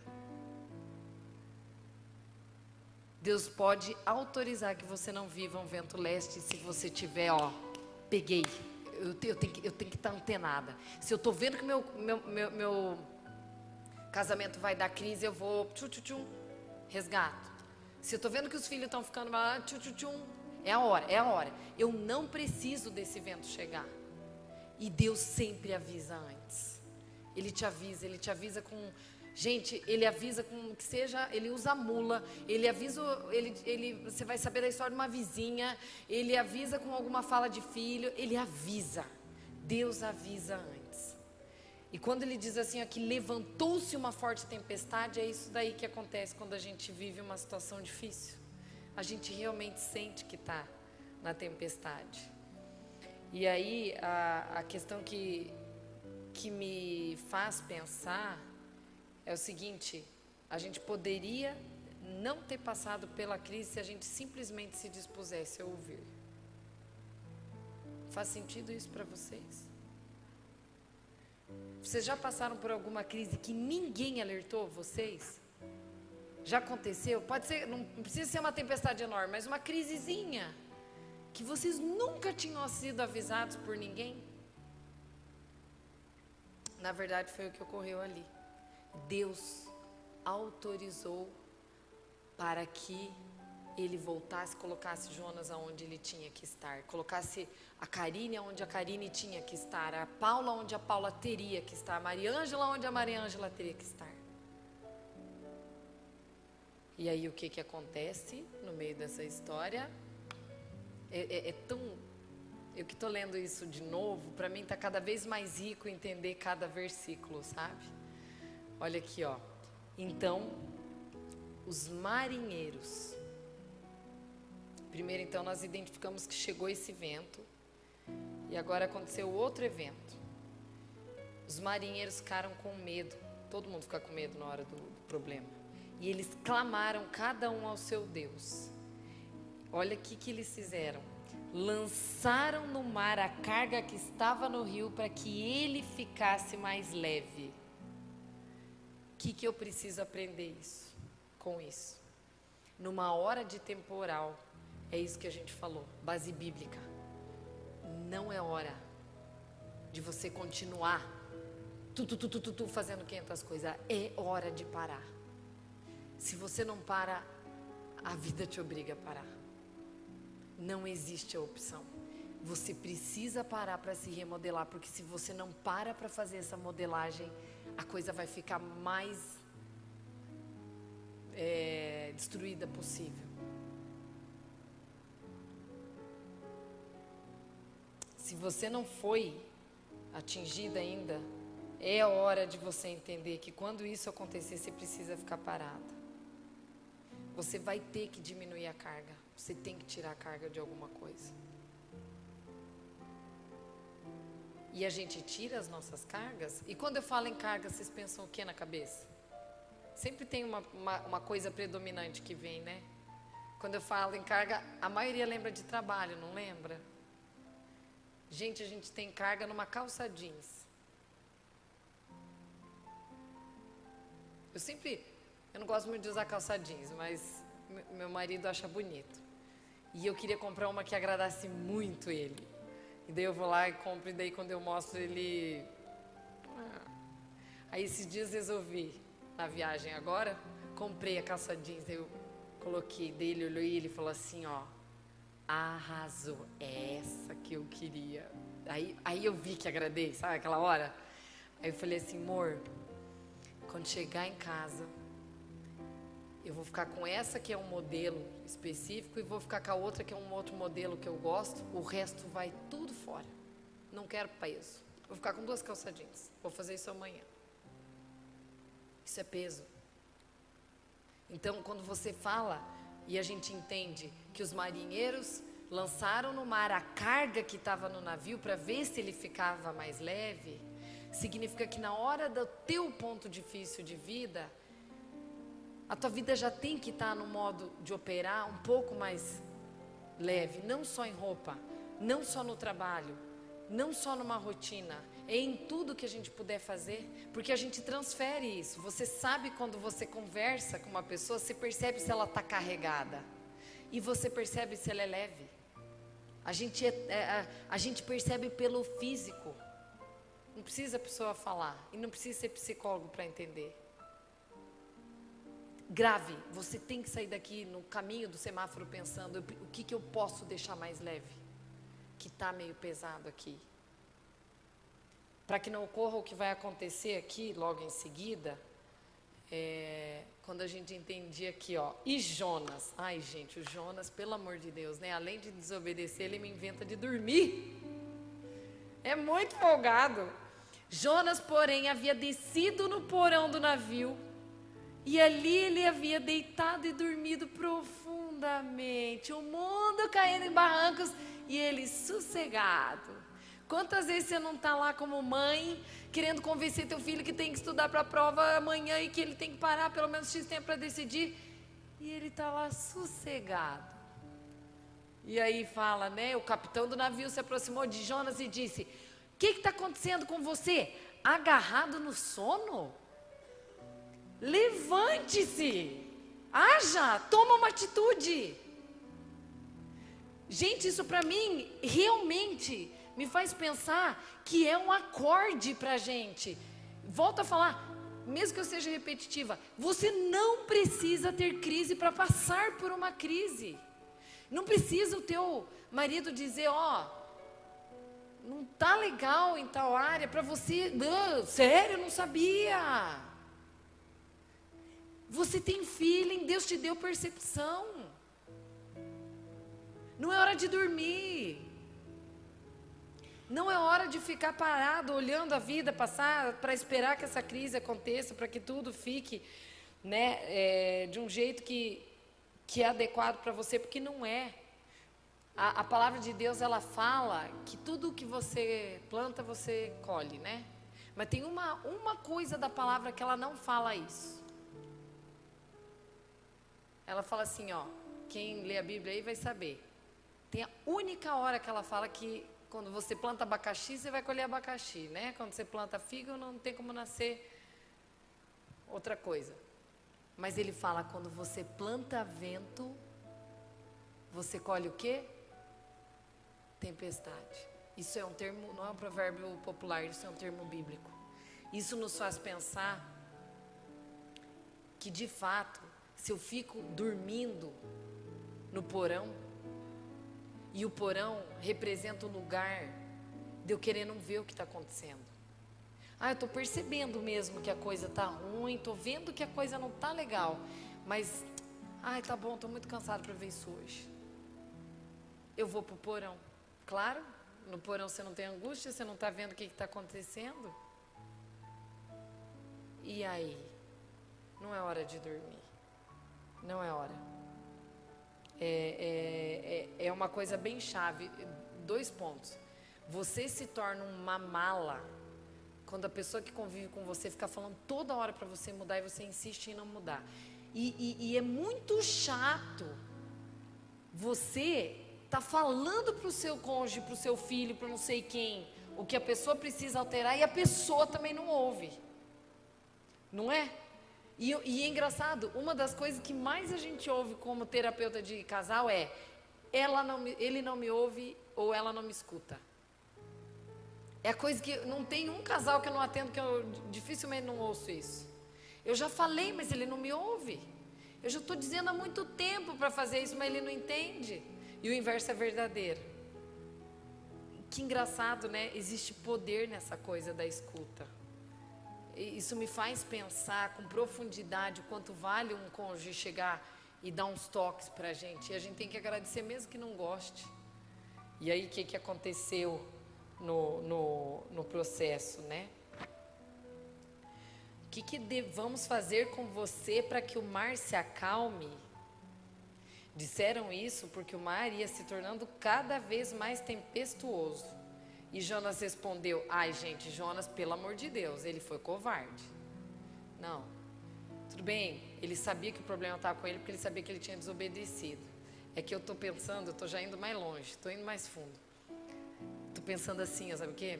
Deus pode autorizar que você não viva um vento leste se você tiver, ó, peguei, eu, tenho, eu tenho, que, eu tenho que estar antenada. Se eu estou vendo que meu, meu, meu, meu, casamento vai dar crise, eu vou tchum, tchum, tchum, resgato. Se eu estou vendo que os filhos estão ficando mal, tchum, tchum, tchum, é a hora, é a hora. Eu não preciso desse vento chegar. E Deus sempre avisa antes. Ele te avisa, ele te avisa com Gente, ele avisa com que seja, ele usa mula, ele avisa, ele, ele, você vai saber da história de uma vizinha, ele avisa com alguma fala de filho, ele avisa. Deus avisa antes. E quando ele diz assim, aqui levantou-se uma forte tempestade, é isso daí que acontece quando a gente vive uma situação difícil. A gente realmente sente que está na tempestade. E aí a, a questão que, que me faz pensar é o seguinte: a gente poderia não ter passado pela crise se a gente simplesmente se dispusesse a ouvir. Faz sentido isso para vocês? Vocês já passaram por alguma crise que ninguém alertou vocês? Já aconteceu? Pode ser, não precisa ser uma tempestade enorme, mas uma crisezinha que vocês nunca tinham sido avisados por ninguém? Na verdade, foi o que ocorreu ali. Deus autorizou para que ele voltasse, colocasse Jonas aonde ele tinha que estar, colocasse a Karine onde a Karine tinha que estar, a Paula onde a Paula teria que estar, a Mariângela onde a Mariângela teria que estar. E aí o que que acontece no meio dessa história? É, é, é tão eu que estou lendo isso de novo, para mim está cada vez mais rico entender cada versículo, sabe? Olha aqui, ó. Então, os marinheiros. Primeiro, então, nós identificamos que chegou esse vento. E agora aconteceu outro evento. Os marinheiros ficaram com medo. Todo mundo fica com medo na hora do, do problema. E eles clamaram cada um ao seu Deus. Olha o que, que eles fizeram lançaram no mar a carga que estava no rio para que ele ficasse mais leve. Que, que eu preciso aprender isso, com isso? Numa hora de temporal, é isso que a gente falou, base bíblica. Não é hora de você continuar tu, tu, tu, tu, tu, fazendo 500 coisas. É hora de parar. Se você não para, a vida te obriga a parar. Não existe a opção. Você precisa parar para se remodelar, porque se você não para para fazer essa modelagem, a coisa vai ficar mais é, destruída possível. Se você não foi atingida ainda, é hora de você entender que quando isso acontecer, você precisa ficar parado. Você vai ter que diminuir a carga. Você tem que tirar a carga de alguma coisa. E a gente tira as nossas cargas. E quando eu falo em carga, vocês pensam o que na cabeça? Sempre tem uma, uma, uma coisa predominante que vem, né? Quando eu falo em carga, a maioria lembra de trabalho, não lembra? Gente, a gente tem carga numa calça jeans. Eu sempre, eu não gosto muito de usar calça jeans, mas meu marido acha bonito. E eu queria comprar uma que agradasse muito ele. E daí eu vou lá e compro, e daí quando eu mostro ele. Ah. Aí esses dias resolvi, na viagem agora, comprei a calça jeans, eu coloquei dele, olhou e ele falou assim, ó. Arrasou, é essa que eu queria. Aí, aí eu vi que agradei, sabe aquela hora? Aí eu falei assim, amor, quando chegar em casa, eu vou ficar com essa que é um modelo específico e vou ficar com a outra que é um outro modelo que eu gosto, o resto vai tudo fora. Não quero peso. Vou ficar com duas calça jeans. Vou fazer isso amanhã. Isso é peso. Então, quando você fala e a gente entende que os marinheiros lançaram no mar a carga que estava no navio para ver se ele ficava mais leve, significa que na hora do teu ponto difícil de vida, a tua vida já tem que estar tá no modo de operar um pouco mais leve, não só em roupa, não só no trabalho, não só numa rotina, é em tudo que a gente puder fazer, porque a gente transfere isso. Você sabe quando você conversa com uma pessoa, você percebe se ela está carregada e você percebe se ela é leve. A gente, é, é, a, a gente percebe pelo físico. Não precisa a pessoa falar e não precisa ser psicólogo para entender grave. Você tem que sair daqui no caminho do semáforo pensando o que, que eu posso deixar mais leve, que está meio pesado aqui. Para que não ocorra o que vai acontecer aqui logo em seguida, é, quando a gente entendia aqui, ó, e Jonas, ai gente, o Jonas, pelo amor de Deus, né? Além de desobedecer, ele me inventa de dormir. É muito folgado. Jonas, porém, havia descido no porão do navio e ali ele havia deitado e dormido profundamente, o mundo caindo em barrancos e ele sossegado, Quantas vezes você não está lá como mãe, querendo convencer teu filho que tem que estudar para a prova amanhã e que ele tem que parar pelo menos X tempo para decidir, e ele está lá sossegado. E aí fala, né? O capitão do navio se aproximou de Jonas e disse: O que está acontecendo com você? Agarrado no sono? Levante-se! Haja! Toma uma atitude! Gente, isso para mim realmente me faz pensar que é um acorde para gente. Volto a falar, mesmo que eu seja repetitiva, você não precisa ter crise para passar por uma crise. Não precisa o teu marido dizer, ó, oh, não tá legal em tal área para você, não, sério, não sabia. Você tem feeling, Deus te deu percepção. Não é hora de dormir. Não é hora de ficar parado olhando a vida passar para esperar que essa crise aconteça, para que tudo fique né, é, de um jeito que, que é adequado para você, porque não é. A, a, palavra de Deus ela fala que tudo que você planta você colhe, né? Mas tem uma, uma coisa da palavra que ela não fala isso. Ela fala assim, ó, quem lê a Bíblia aí vai saber. Tem a única hora que ela fala que quando você planta abacaxi, você vai colher abacaxi, né? Quando você planta fígado, não tem como nascer outra coisa. Mas ele fala, quando você planta vento, você colhe o quê? Tempestade. Isso é um termo, não é um provérbio popular, isso é um termo bíblico. Isso nos faz pensar que de fato, se eu fico dormindo no porão, e o porão representa o lugar de eu querer não ver o que está acontecendo. Ah, eu estou percebendo mesmo que a coisa está ruim, estou vendo que a coisa não está legal, mas, ai, tá bom, estou muito cansado para ver isso hoje. Eu vou para o porão. Claro, no porão você não tem angústia, você não está vendo o que está acontecendo. E aí? Não é hora de dormir. Não é hora. É, é, é, é uma coisa bem chave. Dois pontos. Você se torna uma mala quando a pessoa que convive com você fica falando toda hora para você mudar e você insiste em não mudar. E, e, e é muito chato você tá falando para o seu cônjuge, para o seu filho, para não sei quem, o que a pessoa precisa alterar e a pessoa também não ouve. Não é? E, e é engraçado, uma das coisas que mais a gente ouve como terapeuta de casal é ela não me, ele não me ouve ou ela não me escuta. É a coisa que não tem um casal que eu não atendo que eu dificilmente não ouço isso. Eu já falei, mas ele não me ouve. Eu já estou dizendo há muito tempo para fazer isso, mas ele não entende. E o inverso é verdadeiro. Que engraçado, né? Existe poder nessa coisa da escuta isso me faz pensar com profundidade o quanto vale um cônjuge chegar e dar uns toques para a gente. E a gente tem que agradecer mesmo que não goste. E aí, o que, que aconteceu no, no, no processo, né? O que, que devamos fazer com você para que o mar se acalme? Disseram isso porque o mar ia se tornando cada vez mais tempestuoso. E Jonas respondeu: Ai, gente, Jonas, pelo amor de Deus, ele foi covarde. Não. Tudo bem, ele sabia que o problema estava com ele porque ele sabia que ele tinha desobedecido. É que eu estou pensando, estou já indo mais longe, estou indo mais fundo. Estou pensando assim, sabe o quê?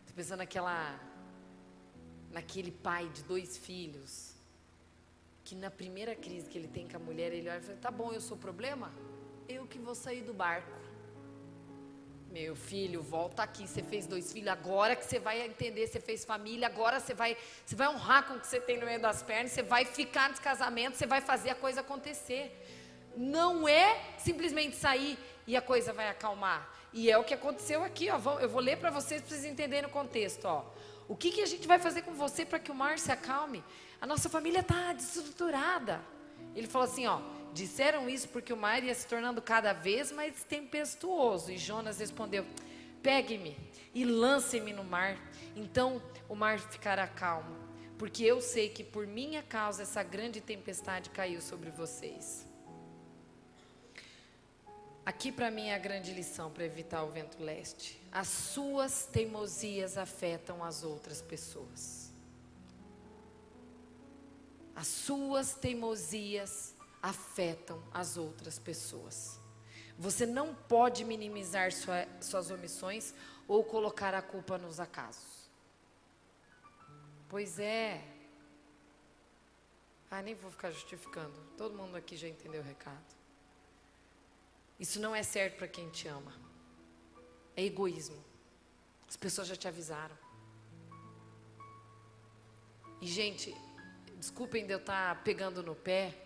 Estou pensando naquela, naquele pai de dois filhos, que na primeira crise que ele tem com a mulher, ele olha e fala: Tá bom, eu sou o problema? Eu que vou sair do barco. Meu filho, volta aqui. Você fez dois filhos, agora que você vai entender, você fez família, agora você vai, você vai honrar com o que você tem no meio das pernas, você vai ficar nesse casamento, você vai fazer a coisa acontecer. Não é simplesmente sair e a coisa vai acalmar. E é o que aconteceu aqui, ó. Eu vou ler para vocês para vocês entenderem o contexto, ó. O que, que a gente vai fazer com você para que o mar se acalme? A nossa família está desestruturada. Ele falou assim, ó. Disseram isso porque o mar ia se tornando cada vez mais tempestuoso. E Jonas respondeu: Pegue-me e lance-me no mar, então o mar ficará calmo, porque eu sei que por minha causa essa grande tempestade caiu sobre vocês. Aqui para mim é a grande lição para evitar o vento leste. As suas teimosias afetam as outras pessoas. As suas teimosias afetam as outras pessoas. Você não pode minimizar sua, suas omissões ou colocar a culpa nos acasos. Pois é. Ah, nem vou ficar justificando. Todo mundo aqui já entendeu o recado. Isso não é certo para quem te ama. É egoísmo. As pessoas já te avisaram. E, gente, desculpem de eu estar tá pegando no pé,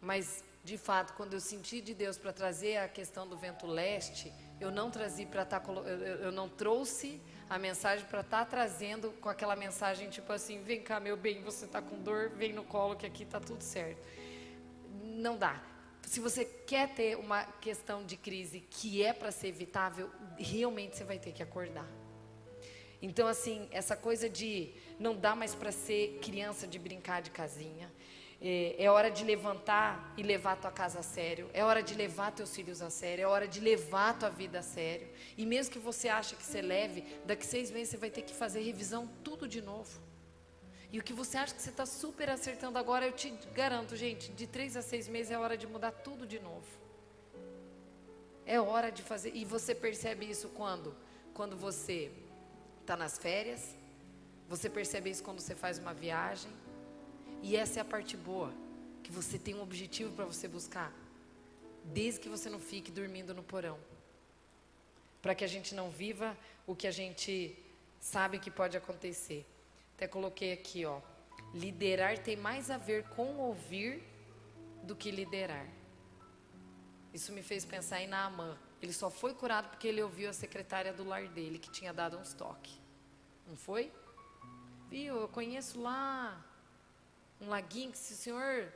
mas, de fato, quando eu senti de Deus para trazer a questão do vento leste, eu não trazi para tá, eu não trouxe a mensagem para estar tá trazendo com aquela mensagem tipo assim, vem cá meu bem, você está com dor, vem no colo que aqui está tudo certo. Não dá se você quer ter uma questão de crise que é para ser evitável, realmente você vai ter que acordar. Então, assim, essa coisa de não dá mais para ser criança de brincar de casinha. É, é, hora de levantar e levar a tua casa a sério. É hora de levar teus filhos a sério. É hora de levar a tua vida a sério. E mesmo que você ache que você leve, daqui seis meses você vai ter que fazer revisão tudo de novo. E o que você acha que você está super acertando agora, eu te garanto, gente, de três a seis meses é hora de mudar tudo de novo. É hora de fazer. E você percebe isso quando? Quando você está nas férias. Você percebe isso quando você faz uma viagem. E essa é a parte boa. Que você tem um objetivo para você buscar. Desde que você não fique dormindo no porão. Para que a gente não viva o que a gente sabe que pode acontecer. Até coloquei aqui, ó. Liderar tem mais a ver com ouvir do que liderar. Isso me fez pensar em Naamã. Ele só foi curado porque ele ouviu a secretária do lar dele, que tinha dado uns toques. Não foi? Viu? Eu conheço lá um laguinho que se o senhor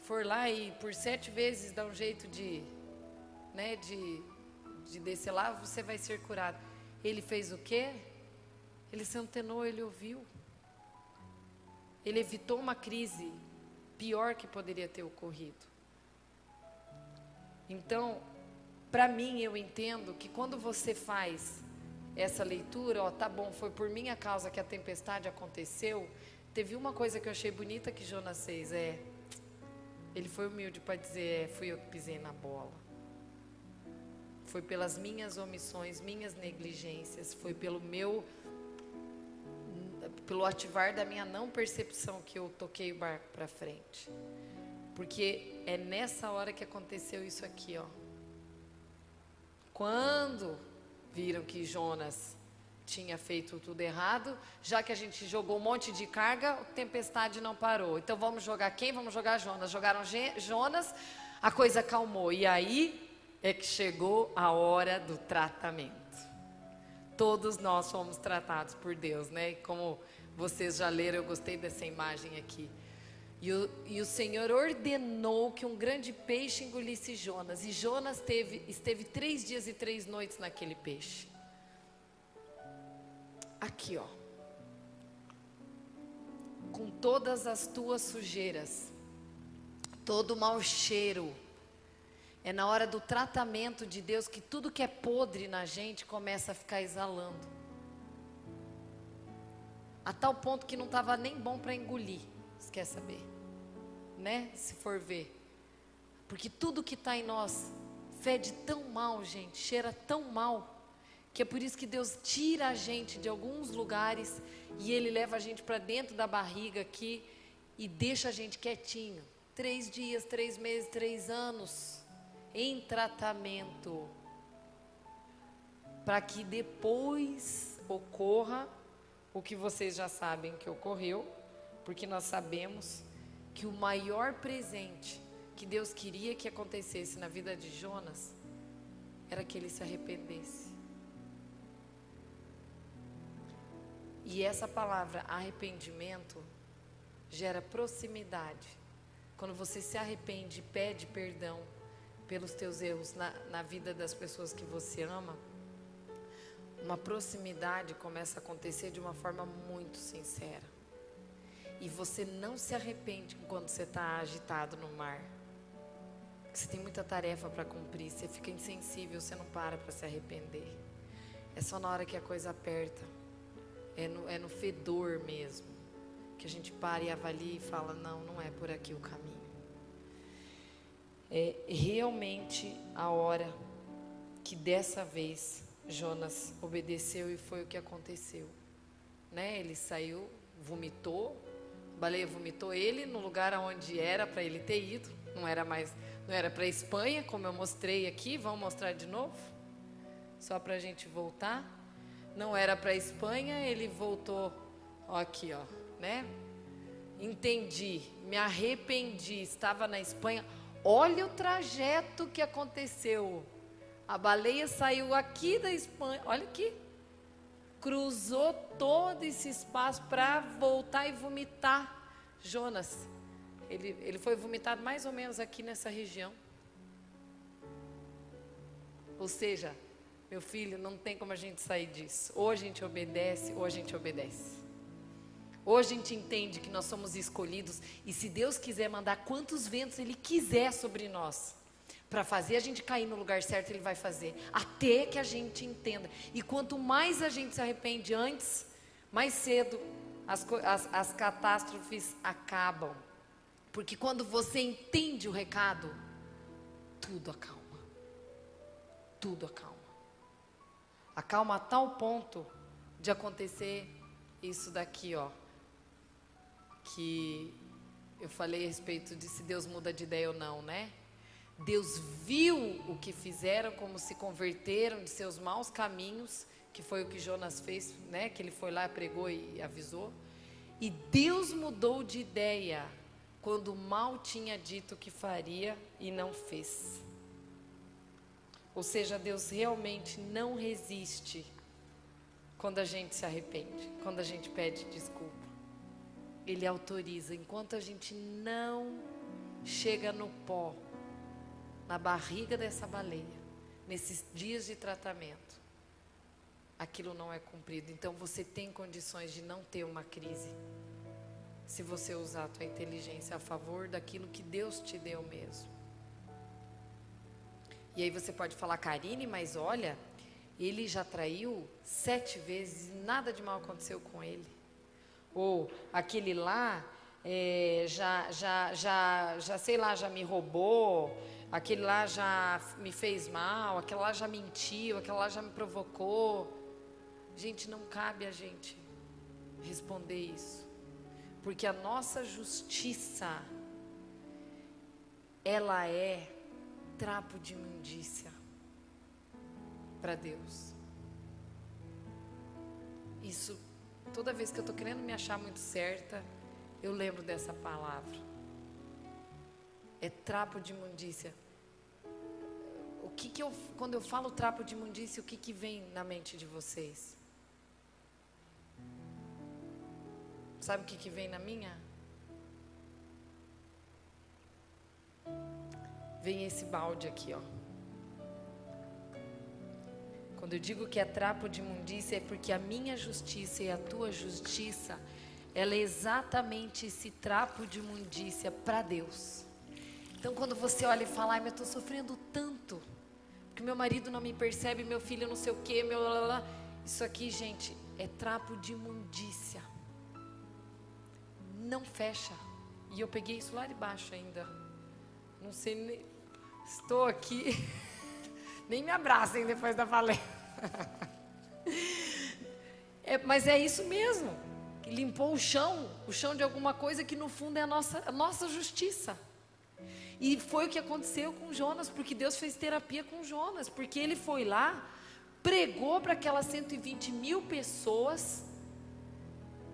for lá e por sete vezes dá um jeito de, né, de, de descer lá, você vai ser curado. Ele fez o quê? Ele se antenou, ele ouviu. Ele evitou uma crise pior que poderia ter ocorrido. Então, para mim, eu entendo que quando você faz essa leitura, ó, tá bom, foi por minha causa que a tempestade aconteceu. Teve uma coisa que eu achei bonita que Jonas fez, é ele foi humilde para dizer, é, fui eu que pisei na bola. Foi pelas minhas omissões, minhas negligências, foi pelo meu pelo ativar da minha não percepção que eu toquei o barco para frente. Porque é nessa hora que aconteceu isso aqui, ó. Quando viram que Jonas tinha feito tudo errado, já que a gente jogou um monte de carga, a tempestade não parou. Então vamos jogar quem? Vamos jogar Jonas. Jogaram Jonas, a coisa acalmou. E aí é que chegou a hora do tratamento. Todos nós fomos tratados por Deus, né? Como vocês já leram, eu gostei dessa imagem aqui. E o, e o, Senhor ordenou que um grande peixe engolisse Jonas. E Jonas teve, esteve três dias e três noites naquele peixe. Aqui, ó. Com todas as tuas sujeiras, todo o mau cheiro. É na hora do tratamento de Deus que tudo que é podre na gente começa a ficar exalando a tal ponto que não estava nem bom para engolir. Você quer saber? Né? Se for ver. Porque tudo que está em nós fede tão mal, gente, cheira tão mal, que é por isso que Deus tira a gente de alguns lugares e Ele leva a gente para dentro da barriga aqui e deixa a gente quietinho. Três dias, três meses, três anos em tratamento. Para que depois ocorra o que vocês já sabem que ocorreu, porque nós sabemos que o maior presente que Deus queria que acontecesse na vida de Jonas era que ele se arrependesse. E essa palavra arrependimento gera proximidade. Quando você se arrepende e pede perdão pelos teus erros na, na vida das pessoas que você ama, uma proximidade começa a acontecer de uma forma muito sincera. E você não se arrepende quando você está agitado no mar. você tem muita tarefa para cumprir, você fica insensível, você não para para se arrepender. É só na hora que a coisa aperta, é no, é no fedor mesmo, que a gente para e avalia e fala: não, não é por aqui o caminho. É realmente a hora que dessa vez Jonas obedeceu e foi o que aconteceu. Né? Ele saiu, vomitou, a baleia vomitou ele no lugar onde era para ele ter ido, não era mais não era para Espanha, como eu mostrei aqui, vamos mostrar de novo? Só para a gente voltar. Não era para a Espanha, ele voltou, ó, aqui, ó, né? Entendi, me arrependi, estava na Espanha. Olha o trajeto que aconteceu. A baleia saiu aqui da Espanha, olha aqui. Cruzou todo esse espaço para voltar e vomitar. Jonas, ele, ele foi vomitado mais ou menos aqui nessa região. Ou seja, meu filho, não tem como a gente sair disso. Ou a gente obedece, ou a gente obedece. Ou a gente entende que nós somos escolhidos e se Deus quiser mandar quantos ventos Ele quiser sobre nós, para fazer a gente cair no lugar certo, Ele vai fazer, até que a gente entenda. E quanto mais a gente se arrepende antes, mais cedo as, as, as catástrofes acabam. Porque quando você entende o recado, tudo acalma. Tudo acalma. Acalma a tal ponto de acontecer isso daqui, ó. Que eu falei a respeito de se Deus muda de ideia ou não, né? Deus viu o que fizeram, como se converteram de seus maus caminhos, que foi o que Jonas fez, né? Que ele foi lá, pregou e avisou. E Deus mudou de ideia quando mal tinha dito que faria e não fez. Ou seja, Deus realmente não resiste quando a gente se arrepende, quando a gente pede desculpa. Ele autoriza, enquanto a gente não chega no pó, na barriga dessa baleia, nesses dias de tratamento, aquilo não é cumprido. Então você tem condições de não ter uma crise se você usar a tua inteligência a favor daquilo que Deus te deu mesmo. E aí você pode falar, Karine, mas olha, ele já traiu sete vezes e nada de mal aconteceu com ele. Ou aquele lá é, já, já, já, já, sei lá, já me roubou, aquele lá já me fez mal, aquele lá já mentiu, aquele lá já me provocou. Gente, não cabe a gente responder isso. Porque a nossa justiça, ela é trapo de imundícia para Deus. Isso, toda vez que eu estou querendo me achar muito certa, eu lembro dessa palavra. É trapo de imundícia. O que que eu, quando eu falo trapo de imundícia, o que que vem na mente de vocês? Sabe o que, que vem na minha? Vem esse balde aqui, ó. Quando eu digo que é trapo de imundícia, é porque a minha justiça e a tua justiça, ela é exatamente esse trapo de imundícia para Deus. Então, quando você olha e fala, ai, mas eu estou sofrendo tanto, porque meu marido não me percebe, meu filho não sei o quê, meu. Isso aqui, gente, é trapo de imundícia não fecha. E eu peguei isso lá de baixo ainda. Não sei nem. Estou aqui. nem me abracem depois da palestra. é, mas é isso mesmo. Limpou o chão, o chão de alguma coisa que no fundo é a nossa, a nossa justiça. E foi o que aconteceu com Jonas, porque Deus fez terapia com Jonas, porque ele foi lá, pregou para aquelas 120 mil pessoas,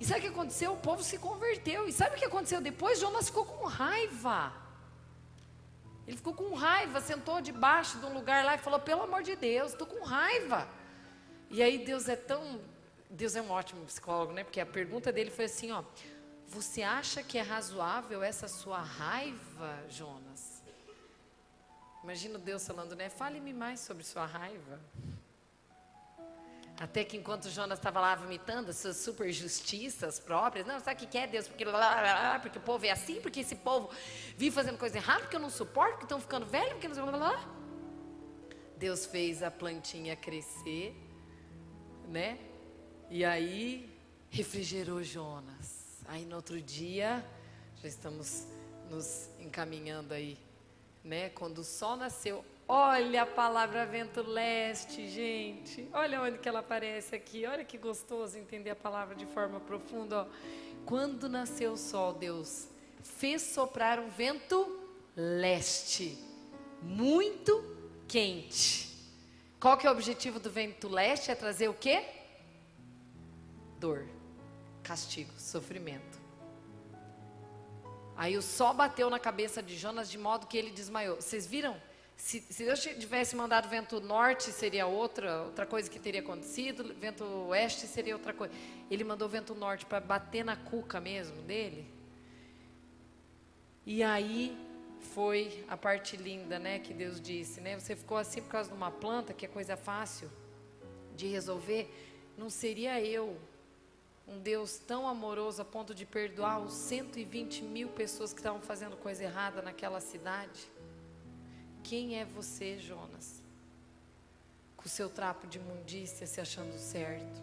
e sabe o que aconteceu? O povo se converteu. E sabe o que aconteceu depois? Jonas ficou com raiva. Ele ficou com raiva, sentou debaixo de um lugar lá e falou: Pelo amor de Deus, estou com raiva. E aí Deus é tão. Deus é um ótimo psicólogo, né? Porque a pergunta dele foi assim: Ó, você acha que é razoável essa sua raiva, Jonas? Imagina Deus falando, né? Fale-me mais sobre sua raiva. Até que enquanto Jonas estava lá vomitando as suas super justiças próprias, não, sabe o que é Deus? Porque, lá, lá, lá, porque o povo é assim, porque esse povo vive fazendo coisa errada, porque eu não suporto, porque estão ficando velhos, porque não sei lá. Deus fez a plantinha crescer, né? E aí refrigerou Jonas. Aí no outro dia, já estamos nos encaminhando aí, né? Quando o sol nasceu, Olha a palavra vento leste, gente. Olha onde que ela aparece aqui. Olha que gostoso entender a palavra de forma profunda. Ó. Quando nasceu o sol, Deus fez soprar um vento leste, muito quente. Qual que é o objetivo do vento leste? É trazer o quê? Dor, castigo, sofrimento. Aí o sol bateu na cabeça de Jonas de modo que ele desmaiou. Vocês viram? Se, se, Deus tivesse mandado vento norte, seria outra, outra coisa que teria acontecido, vento oeste seria outra coisa. Ele mandou vento norte para bater na cuca mesmo dele. E aí foi a parte linda, né, que Deus disse, né? Você ficou assim por causa de uma planta, que é coisa fácil de resolver. Não seria eu, um Deus tão amoroso a ponto de perdoar os 120 mil pessoas que estavam fazendo coisa errada naquela cidade? Quem é você, Jonas? Com o seu trapo de imundícia se achando certo.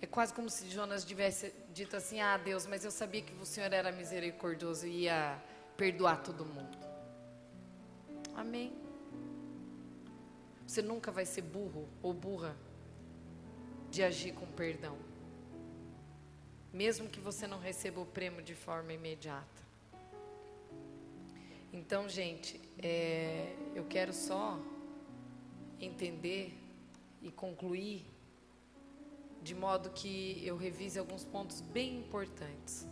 É quase como se Jonas tivesse dito assim: Ah, Deus, mas eu sabia que o Senhor era misericordioso e ia perdoar todo mundo. Amém. Você nunca vai ser burro ou burra de agir com perdão. Mesmo que você não receba o prêmio de forma imediata. Então, gente, é, eu quero só entender e concluir de modo que eu revise alguns pontos bem importantes.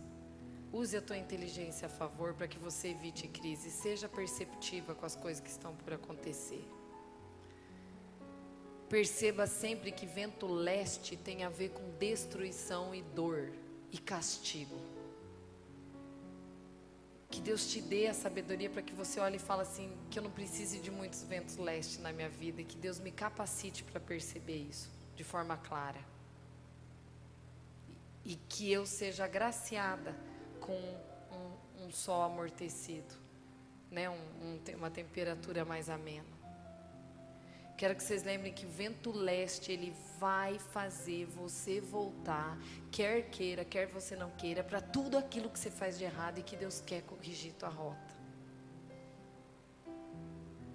Use a tua inteligência a favor para que você evite crise. Seja perceptiva com as coisas que estão por acontecer. Perceba sempre que vento leste tem a ver com destruição e dor e castigo. Que Deus te dê a sabedoria para que você olhe e fale assim: que eu não precise de muitos ventos leste na minha vida e que Deus me capacite para perceber isso de forma clara. E que eu seja agraciada com um, um sol amortecido, né? Um, um, uma temperatura mais amena. Quero que vocês lembrem que o vento leste, ele vai fazer você voltar, quer queira, quer você não queira, para tudo aquilo que você faz de errado e que Deus quer corrigir tua rota.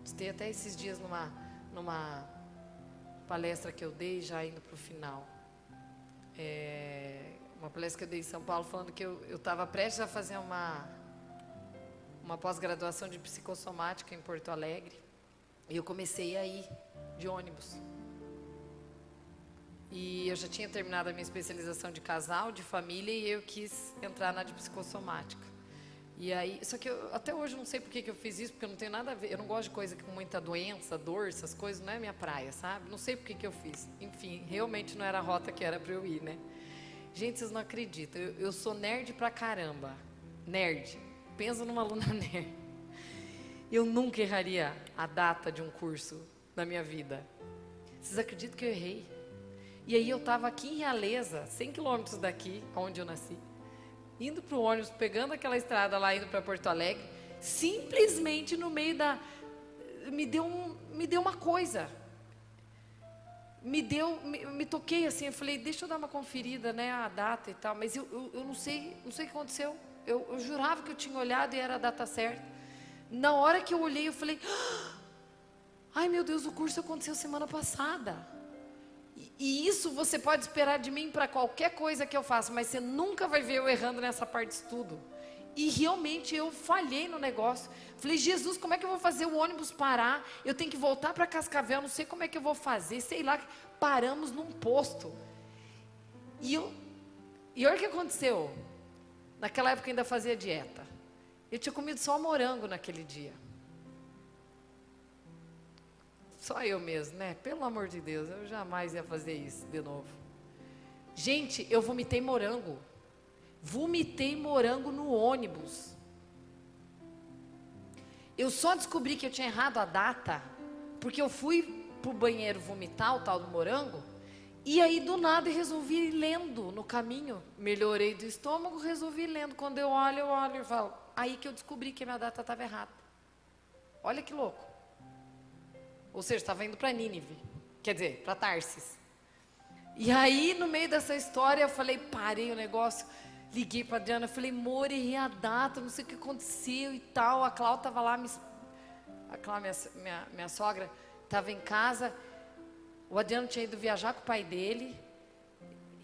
Estei até esses dias numa, numa palestra que eu dei, já indo para o final. É, uma palestra que eu dei em São Paulo, falando que eu estava prestes a fazer uma, uma pós-graduação de psicossomática em Porto Alegre. E eu comecei a ir de ônibus. E eu já tinha terminado a minha especialização de casal, de família, e eu quis entrar na de psicossomática. E aí, só que eu, até hoje eu não sei por que, que eu fiz isso, porque eu não tenho nada a ver. Eu não gosto de coisa com muita doença, dor, essas coisas, não é minha praia, sabe? Não sei por que, que eu fiz. Enfim, realmente não era a rota que era para eu ir, né? Gente, vocês não acreditam, eu, eu sou nerd pra caramba. Nerd. Pensa numa aluna nerd. Eu nunca erraria a data de um curso na minha vida. Vocês acreditam que eu errei? E aí eu estava aqui em Realeza, 100 quilômetros daqui, onde eu nasci, indo para o ônibus, pegando aquela estrada lá, indo para Porto Alegre, simplesmente no meio da... Me deu, um, me deu uma coisa. Me deu, me, me, toquei assim, eu falei, deixa eu dar uma conferida, né, a data e tal, mas eu, eu, eu não sei, não sei o que aconteceu. Eu, eu jurava que eu tinha olhado e era a data certa. Na hora que eu olhei, eu falei: Ai meu Deus, o curso aconteceu semana passada. E, e isso você pode esperar de mim para qualquer coisa que eu faça, mas você nunca vai ver eu errando nessa parte de estudo. E realmente eu falhei no negócio. Falei, Jesus, como é que eu vou fazer o ônibus parar? Eu tenho que voltar para Cascavel, não sei como é que eu vou fazer. Sei lá, paramos num posto. E, eu, e olha o que aconteceu. Naquela época eu ainda fazia dieta. Eu tinha comido só morango naquele dia. Só eu mesmo, né? Pelo amor de Deus, eu jamais ia fazer isso de novo. Gente, eu vomitei morango. Vomitei morango no ônibus. Eu só descobri que eu tinha errado a data porque eu fui pro banheiro vomitar o tal do morango E aí, do nada, resolvi ir lendo no caminho. Melhorei do estômago, resolvi ir lendo. Quando eu olho, eu olho e falo. Aí que eu descobri que a minha data estava errada. Olha que louco. Ou seja, estava indo para Nínive. Quer dizer, para Tarsis. E aí, no meio dessa história, eu falei, parei o negócio. Liguei para Adriana, falei, amor, errei a data, não sei o que aconteceu e tal. A Cláudia estava lá, a Cláudia, minha, minha, minha sogra, estava em casa. O Adriano tinha ido viajar com o pai dele.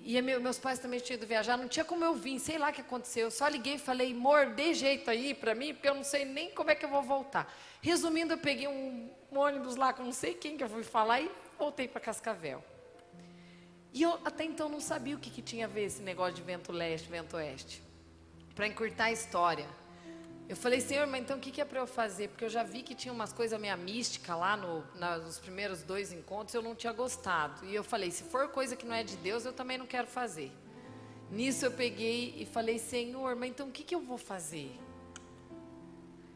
E meu, meus pais também tinham ido viajar. Não tinha como eu vir, sei lá o que aconteceu. Eu só liguei e falei, amor, dê jeito aí para mim, porque eu não sei nem como é que eu vou voltar. Resumindo, eu peguei um, um ônibus lá com não sei quem que eu fui falar e voltei para Cascavel. E eu até então não sabia o que, que tinha a ver esse negócio de vento leste, vento oeste. Para encurtar a história. Eu falei, Senhor, mas então o que, é para eu fazer? Porque eu já vi que tinha umas coisas meio mística lá no, na, nos primeiros dois encontros, eu não tinha gostado. E eu falei, se for coisa que não é de Deus, eu também não quero fazer. Nisso eu peguei e falei, Senhor, mas então o que, que eu vou fazer?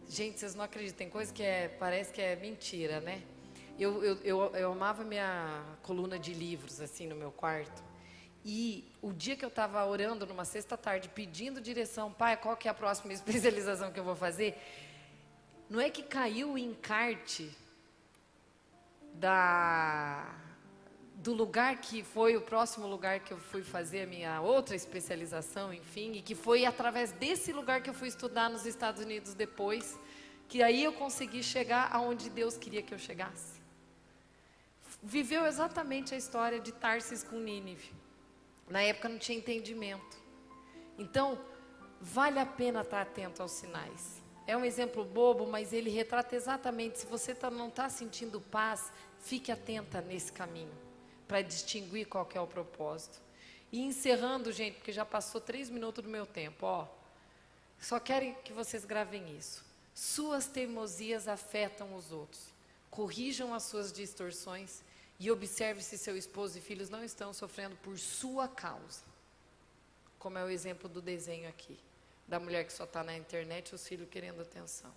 Gente, vocês não acreditam, tem coisa que é, parece que é mentira, né? Eu, eu, eu, eu amava minha coluna de livros, assim, no meu quarto. E o dia que eu estava orando numa sexta tarde, pedindo direção, pai, qual que é a próxima especialização que eu vou fazer? Não é que caiu o encarte da, do lugar que foi o próximo lugar que eu fui fazer a minha outra especialização, enfim, e que foi através desse lugar que eu fui estudar nos Estados Unidos depois, que aí eu consegui chegar aonde Deus queria que eu chegasse. Viveu exatamente a história de Tarsis com Nínive. Na época não tinha entendimento. Então, vale a pena estar atento aos sinais. É um exemplo bobo, mas ele retrata exatamente. Se você tá, não está sentindo paz, fique atenta nesse caminho, para distinguir qual é o propósito. E encerrando, gente, porque já passou três minutos do meu tempo, ó. Só quero que vocês gravem isso. Suas teimosias afetam os outros. Corrijam as suas distorções e observe se seu esposo e filhos não estão sofrendo por sua causa. Como é o exemplo do desenho aqui, da mulher que só está na internet e os filhos querendo atenção.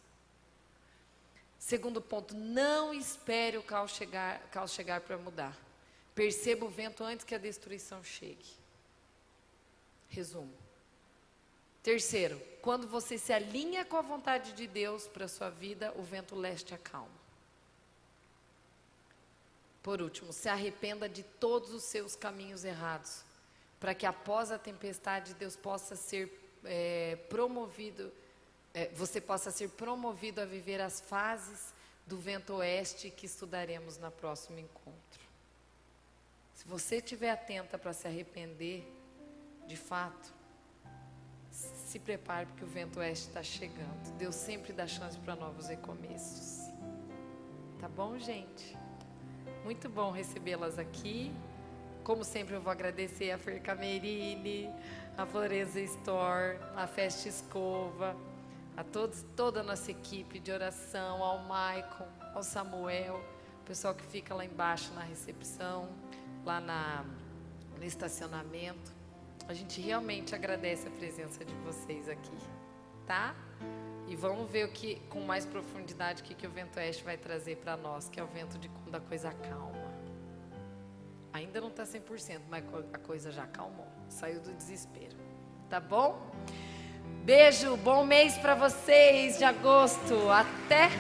Segundo ponto, não espere o caos chegar, caos chegar para mudar. Perceba o vento antes que a destruição chegue. Resumo. Terceiro, quando você se alinha com a vontade de Deus para a sua vida, o vento leste acalma. Por último, se arrependa de todos os seus caminhos errados, para que após a tempestade Deus possa ser é, promovido, é, você possa ser promovido a viver as fases do vento oeste que estudaremos no próximo encontro. Se você estiver atenta para se arrepender, de fato, se prepare porque o vento oeste está chegando. Deus sempre dá chance para novos recomeços. Tá bom, gente? Muito bom recebê-las aqui. Como sempre, eu vou agradecer a Fer Camerini, a Florença Store, a Festa Escova, a todos, toda a nossa equipe de oração, ao Maicon, ao Samuel, o pessoal que fica lá embaixo na recepção, lá na, no estacionamento. A gente realmente agradece a presença de vocês aqui, tá? E vamos ver o que, com mais profundidade, o que, que o vento oeste vai trazer para nós, que é o vento de quando a coisa calma. Ainda não está 100%, mas a coisa já acalmou. Saiu do desespero. Tá bom? Beijo, bom mês para vocês de agosto. Até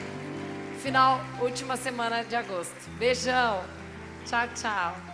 final, última semana de agosto. Beijão. Tchau, tchau.